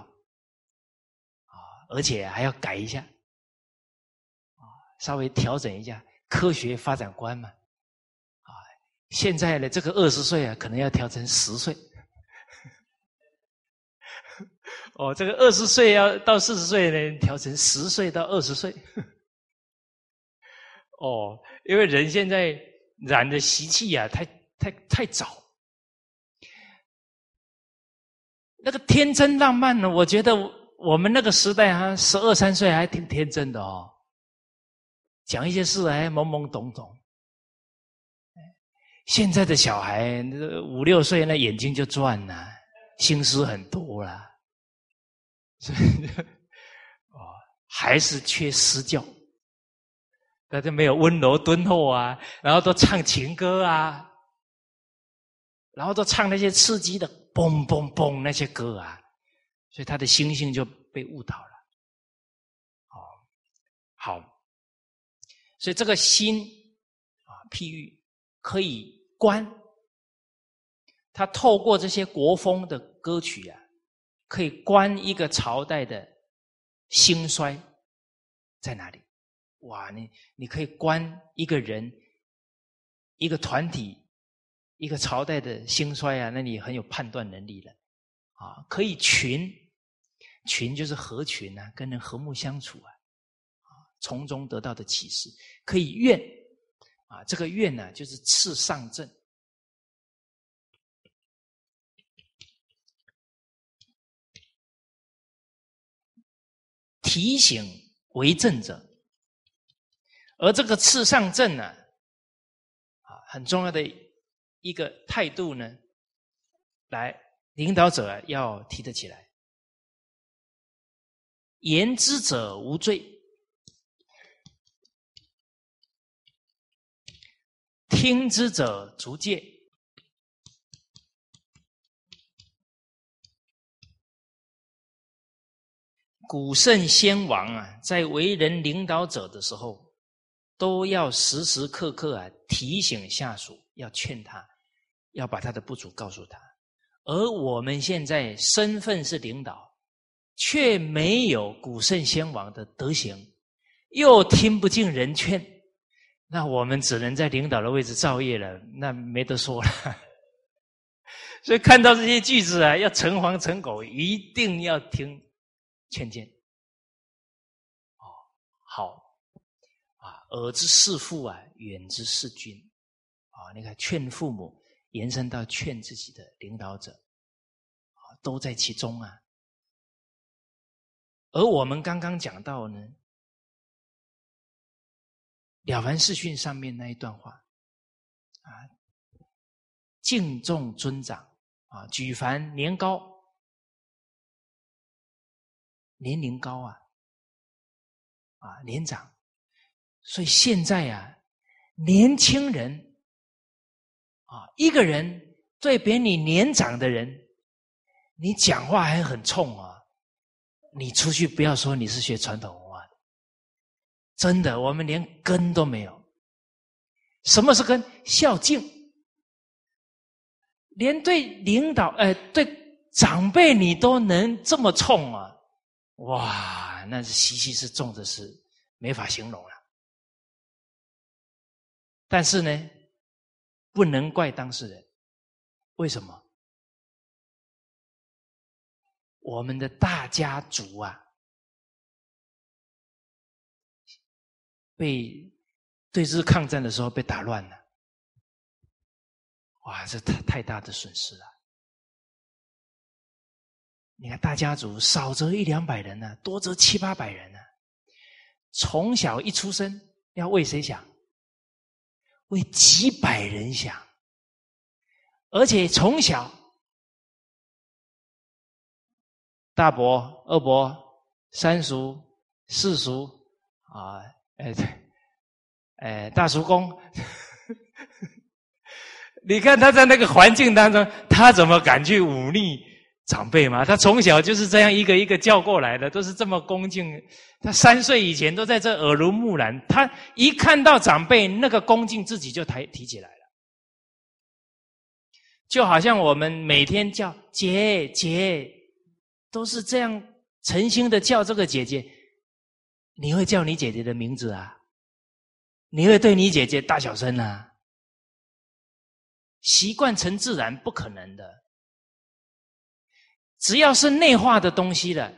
啊，而且还要改一下啊，稍微调整一下科学发展观嘛啊。现在呢这个二十岁啊，可能要调成十岁 哦，这个二十岁要到四十岁呢，调成十岁到二十岁 哦，因为人现在染的习气呀，太太太早。那个天真浪漫呢？我觉得我们那个时代啊，十二三岁还挺天真的哦，讲一些事还懵懵懂懂。现在的小孩五六岁，那眼睛就转了，心思很多了，所 以哦，还是缺私教，大家没有温柔敦厚啊，然后都唱情歌啊，然后都唱那些刺激的。嘣嘣嘣！那些歌啊，所以他的心性就被误导了。哦，好，所以这个心啊，譬喻可以观，他透过这些国风的歌曲啊，可以观一个朝代的兴衰在哪里。哇，你你可以观一个人，一个团体。一个朝代的兴衰啊，那你很有判断能力了，啊，可以群，群就是合群啊，跟人和睦相处啊，啊，从中得到的启示，可以愿，啊，这个愿呢，就是次上阵，提醒为政者，而这个次上阵呢，啊，很重要的。一个态度呢，来领导者要提得起来。言之者无罪，听之者足戒。古圣先王啊，在为人领导者的时候，都要时时刻刻啊提醒下属，要劝他。要把他的不足告诉他，而我们现在身份是领导，却没有古圣先王的德行，又听不进人劝，那我们只能在领导的位置造业了，那没得说了。所以看到这些句子啊，要诚惶诚恐，一定要听劝谏。哦，好啊，耳之事父啊，远之事君啊，你看劝父母。延伸到劝自己的领导者，啊，都在其中啊。而我们刚刚讲到呢，《了凡四训》上面那一段话，啊，敬重尊长，啊，举凡年高，年龄高啊，啊，年长，所以现在啊，年轻人。啊，一个人对比你年长的人，你讲话还很冲啊！你出去不要说你是学传统文化的，真的，我们连根都没有。什么是根？孝敬。连对领导，呃，对长辈，你都能这么冲啊！哇，那是习气是重的是没法形容了。但是呢？不能怪当事人。为什么？我们的大家族啊，被对日抗战的时候被打乱了，哇，这太太大的损失了。你看，大家族少则一两百人呢，多则七八百人呢。从小一出生，要为谁想？为几百人想。而且从小，大伯、二伯、三叔、四叔啊，哎，哎，大叔公，你看他在那个环境当中，他怎么敢去忤逆？长辈嘛，他从小就是这样一个一个叫过来的，都是这么恭敬。他三岁以前都在这耳濡目染，他一看到长辈那个恭敬，自己就抬提起来了。就好像我们每天叫姐姐，都是这样诚心的叫这个姐姐。你会叫你姐姐的名字啊？你会对你姐姐大小声啊？习惯成自然，不可能的。只要是内化的东西了，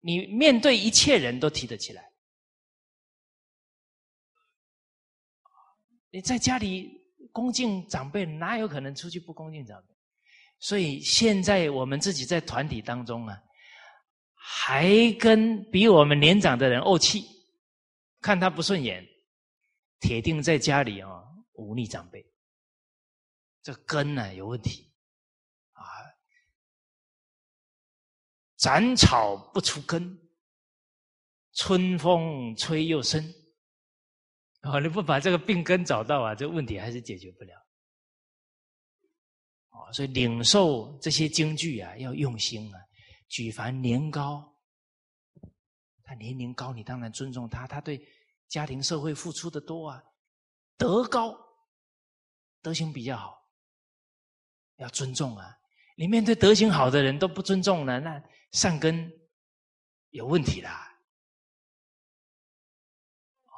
你面对一切人都提得起来。你在家里恭敬长辈，哪有可能出去不恭敬长辈？所以现在我们自己在团体当中啊，还跟比我们年长的人怄气，看他不顺眼，铁定在家里啊忤逆长辈，这根呢有问题。斩草不除根，春风吹又生。哦，你不把这个病根找到啊，这问题还是解决不了。哦，所以领受这些京剧啊，要用心啊。举凡年高，他年龄高，你当然尊重他，他对家庭社会付出的多啊。德高，德行比较好，要尊重啊。你面对德行好的人都不尊重了，那。善根有问题啦，哦，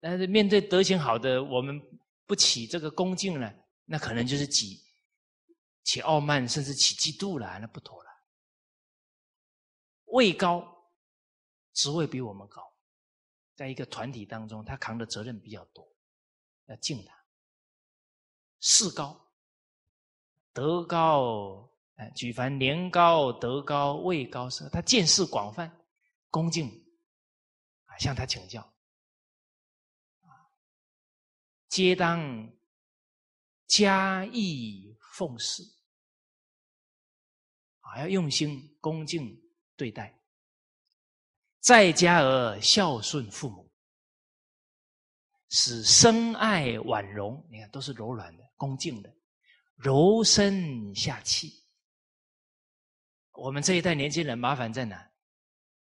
但是面对德行好的，我们不起这个恭敬呢，那可能就是起起傲慢，甚至起嫉妒了，那不妥了。位高，职位比我们高，在一个团体当中，他扛的责任比较多，要敬他。势高，德高。举凡年高、德高、位高时，他见识广泛，恭敬啊，向他请教啊，皆当加以奉事啊，要用心恭敬对待，在家而孝顺父母，使深爱婉容。你看，都是柔软的、恭敬的，柔声下气。我们这一代年轻人麻烦在哪？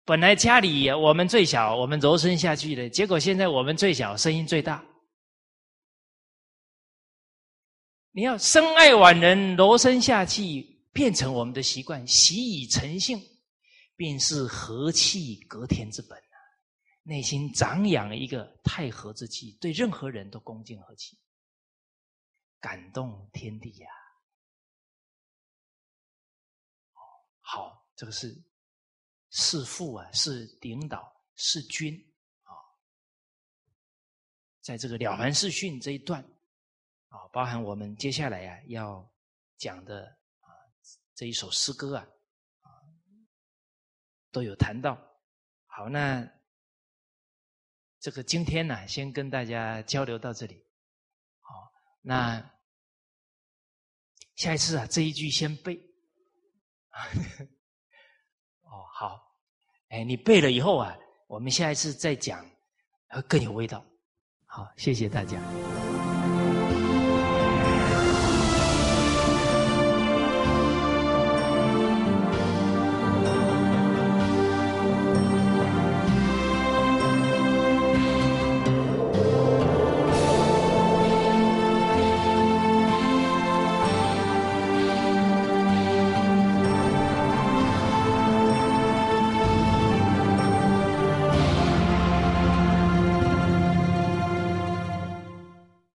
本来家里我们最小，我们柔声下去的，结果现在我们最小，声音最大。你要深爱晚人，柔声下气，变成我们的习惯，习以成性，便是和气隔天之本啊！内心长养一个太和之气，对任何人都恭敬和气，感动天地呀！好，这个是是父啊，是领导，是君啊。在这个《了凡四训》这一段啊，包含我们接下来啊要讲的啊这一首诗歌啊啊都有谈到。好，那这个今天呢，先跟大家交流到这里。好，那下一次啊，这一句先背。哦，好，哎，你背了以后啊，我们下一次再讲，会更有味道。好，谢谢大家。